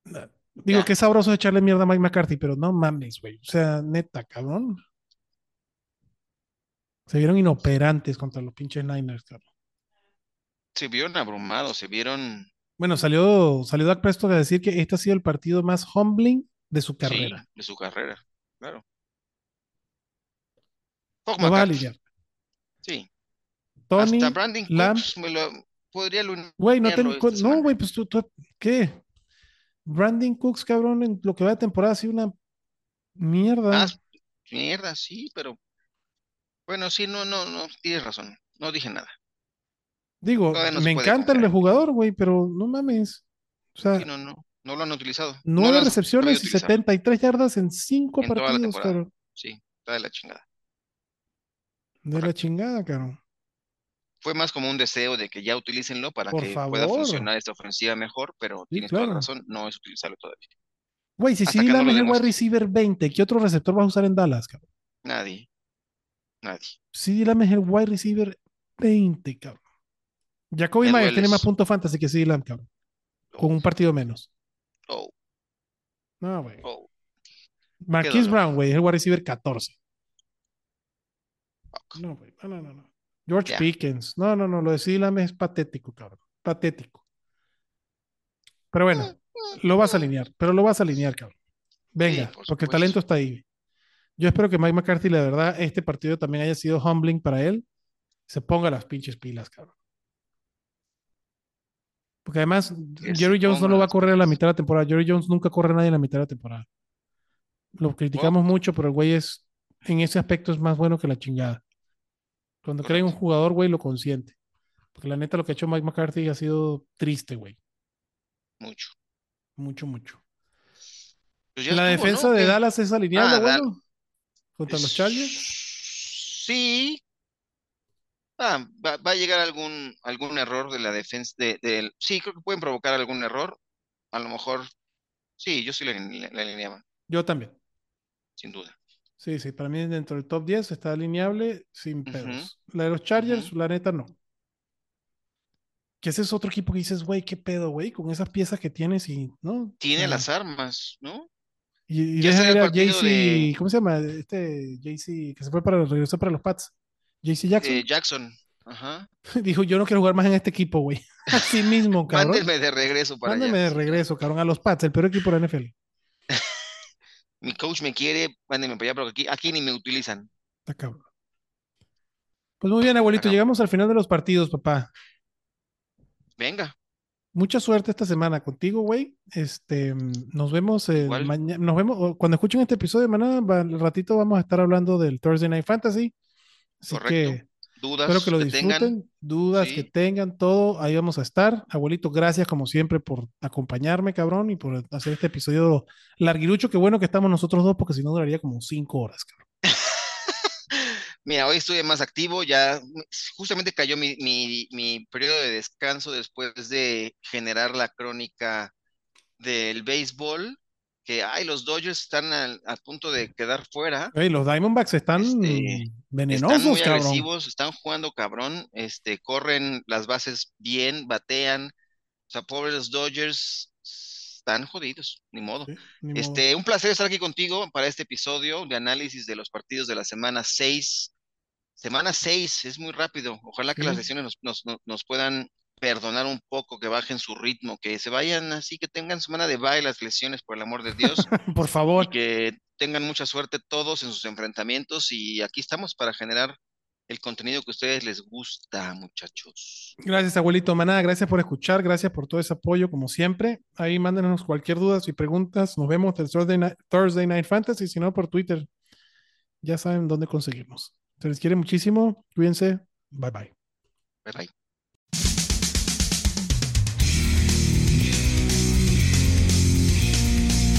Na- Digo, Ya. qué sabroso echarle mierda a Mike McCarthy, pero no mames, güey. O sea, neta, cabrón. Se vieron inoperantes contra los pinches Niners, cabrón. Se vieron abrumados, se vieron. Bueno, salió, salió Dak Prescott a decir que este ha sido el partido más humbling de su carrera. Sí, de su carrera. Claro. Lo vas a lidiar. Sí. Tony, Hasta Brandon Lamb. Cooks me lo podría Güey, no, ten- no, güey, pues tú, tú- ¿qué? Brandon Cooks, cabrón, en lo que va de temporada ha sido una mierda. Ah, mierda, sí, pero bueno, sí, no, no, no, tienes razón. No dije nada. Digo, no me encanta el jugador, güey, pero no mames. O sea, Sí, no, no, no lo han utilizado. Nueve recepciones y utilizar 73 yardas en cinco en partidos, cabrón. Sí, está de la chingada. De la chingada, cabrón. Fue más como un deseo de que ya utilícenlo para Por que pueda funcionar esta ofensiva mejor, pero Sí, tienes toda la razón, no es utilizarlo todavía. Güey, si no Lamb es el wide receiver 20, ¿qué otro receptor vas a usar en Dallas, cabrón? Nadie, nadie. CD Lamb es el wide receiver 20, cabrón. Jacoby Myers tiene más puntos fantasy que CD Lamb, cabrón. Con un partido menos. Oh, No, güey. oh, Marquise. Brown, güey, es el wide receiver 14. fuck. No, güey. No, no, no, no. George. Pickens. No, no, no. Lo de Lamb es patético, cabrón. Patético. Pero bueno, lo vas a alinear. Pero lo vas a alinear, cabrón. Venga, Sí, por porque el talento está ahí. Yo espero que Mike McCarthy, la verdad, este partido también haya sido humbling para él. Se ponga las pinches pilas, cabrón. Porque además, Jerry Jones no lo va a correr a la mitad de la temporada. Jerry Jones nunca corre a nadie en la mitad de la temporada. Lo criticamos mucho, pero el güey es, en ese aspecto es más bueno que la chingada. Cuando cree en un jugador, güey, lo consiente. Porque la neta, lo que ha hecho Mike McCarthy ha sido triste, güey. Mucho. Mucho, mucho. Pues la estuvo, defensa ¿no? de. Dallas es alineable, Ah, bueno. Contra los Chargers. Sí. Ah, va, va a llegar algún, algún error de la defensa. De, del- sí, creo que pueden provocar algún error. A lo mejor. Sí, yo sí la, la- la alineaba, Yo también. sin duda. Sí, sí, para mí dentro del top 10 está alineable sin pedos. La de los Chargers, la neta, no. Que ese es otro equipo que dices, güey, qué pedo, güey, con esas piezas que tienes y, ¿no? Tiene las armas, ¿no? Y, y ya a de- ¿cómo se llama? Este JC, que se fue para, regresó para los Pats. JC Jackson. Eh, Jackson. Ajá. Dijo, yo no quiero jugar más en este equipo, güey. Así mismo, cabrón. Mándenme de regreso para Mándame allá. de regreso, cabrón, a los Pats, el peor equipo de la NFL. Mi coach me quiere, mándenme para allá, pero aquí, aquí ni me utilizan. Está cabrón. Pues muy bien, abuelito, Acá. llegamos al final de los partidos, papá. Venga, Mucha suerte esta semana contigo, güey. Este, nos vemos mañana. Nos vemos cuando escuchen este episodio de mañana. Al ratito vamos a estar hablando del Thursday Night Fantasy. Así Correcto. que dudas espero que lo disfruten, dudas que tengan, todo. Ahí vamos a estar. Abuelito, gracias como siempre por acompañarme, cabrón, y por hacer este episodio larguirucho. Qué bueno que estamos nosotros dos, porque si no duraría como cinco horas, cabrón. Mira, hoy estuve más activo, ya justamente cayó mi, mi, mi periodo de descanso después de generar la crónica del béisbol, que ay, los Dodgers están al, a punto de quedar fuera. Ey, los Diamondbacks están Este, venenosos, están muy cabrón. agresivos, están jugando cabrón, este, corren las bases bien, batean. O sea, pobres Dodgers están jodidos, ni modo. Sí, ni modo. Este, un placer estar aquí contigo para este episodio de análisis de los partidos de la semana 6. Semana 6, es muy rápido. Ojalá que Sí. las lesiones nos- nos puedan perdonar un poco, que bajen su ritmo, que se vayan así, que tengan semana de baile las lesiones, por el amor de Dios, Por y favor. que tengan mucha suerte todos en sus enfrentamientos. Y aquí estamos para generar el contenido que a ustedes les gusta, muchachos. Gracias, abuelito Maná. Gracias por escuchar. Gracias por todo ese apoyo, como siempre. Ahí mándenos cualquier duda y preguntas. Nos vemos el Thursday Night, Thursday Night Fantasy, si no por Twitter. Ya saben dónde conseguirnos. Se les quiere muchísimo. Cuídense. Bye bye. Bye bye.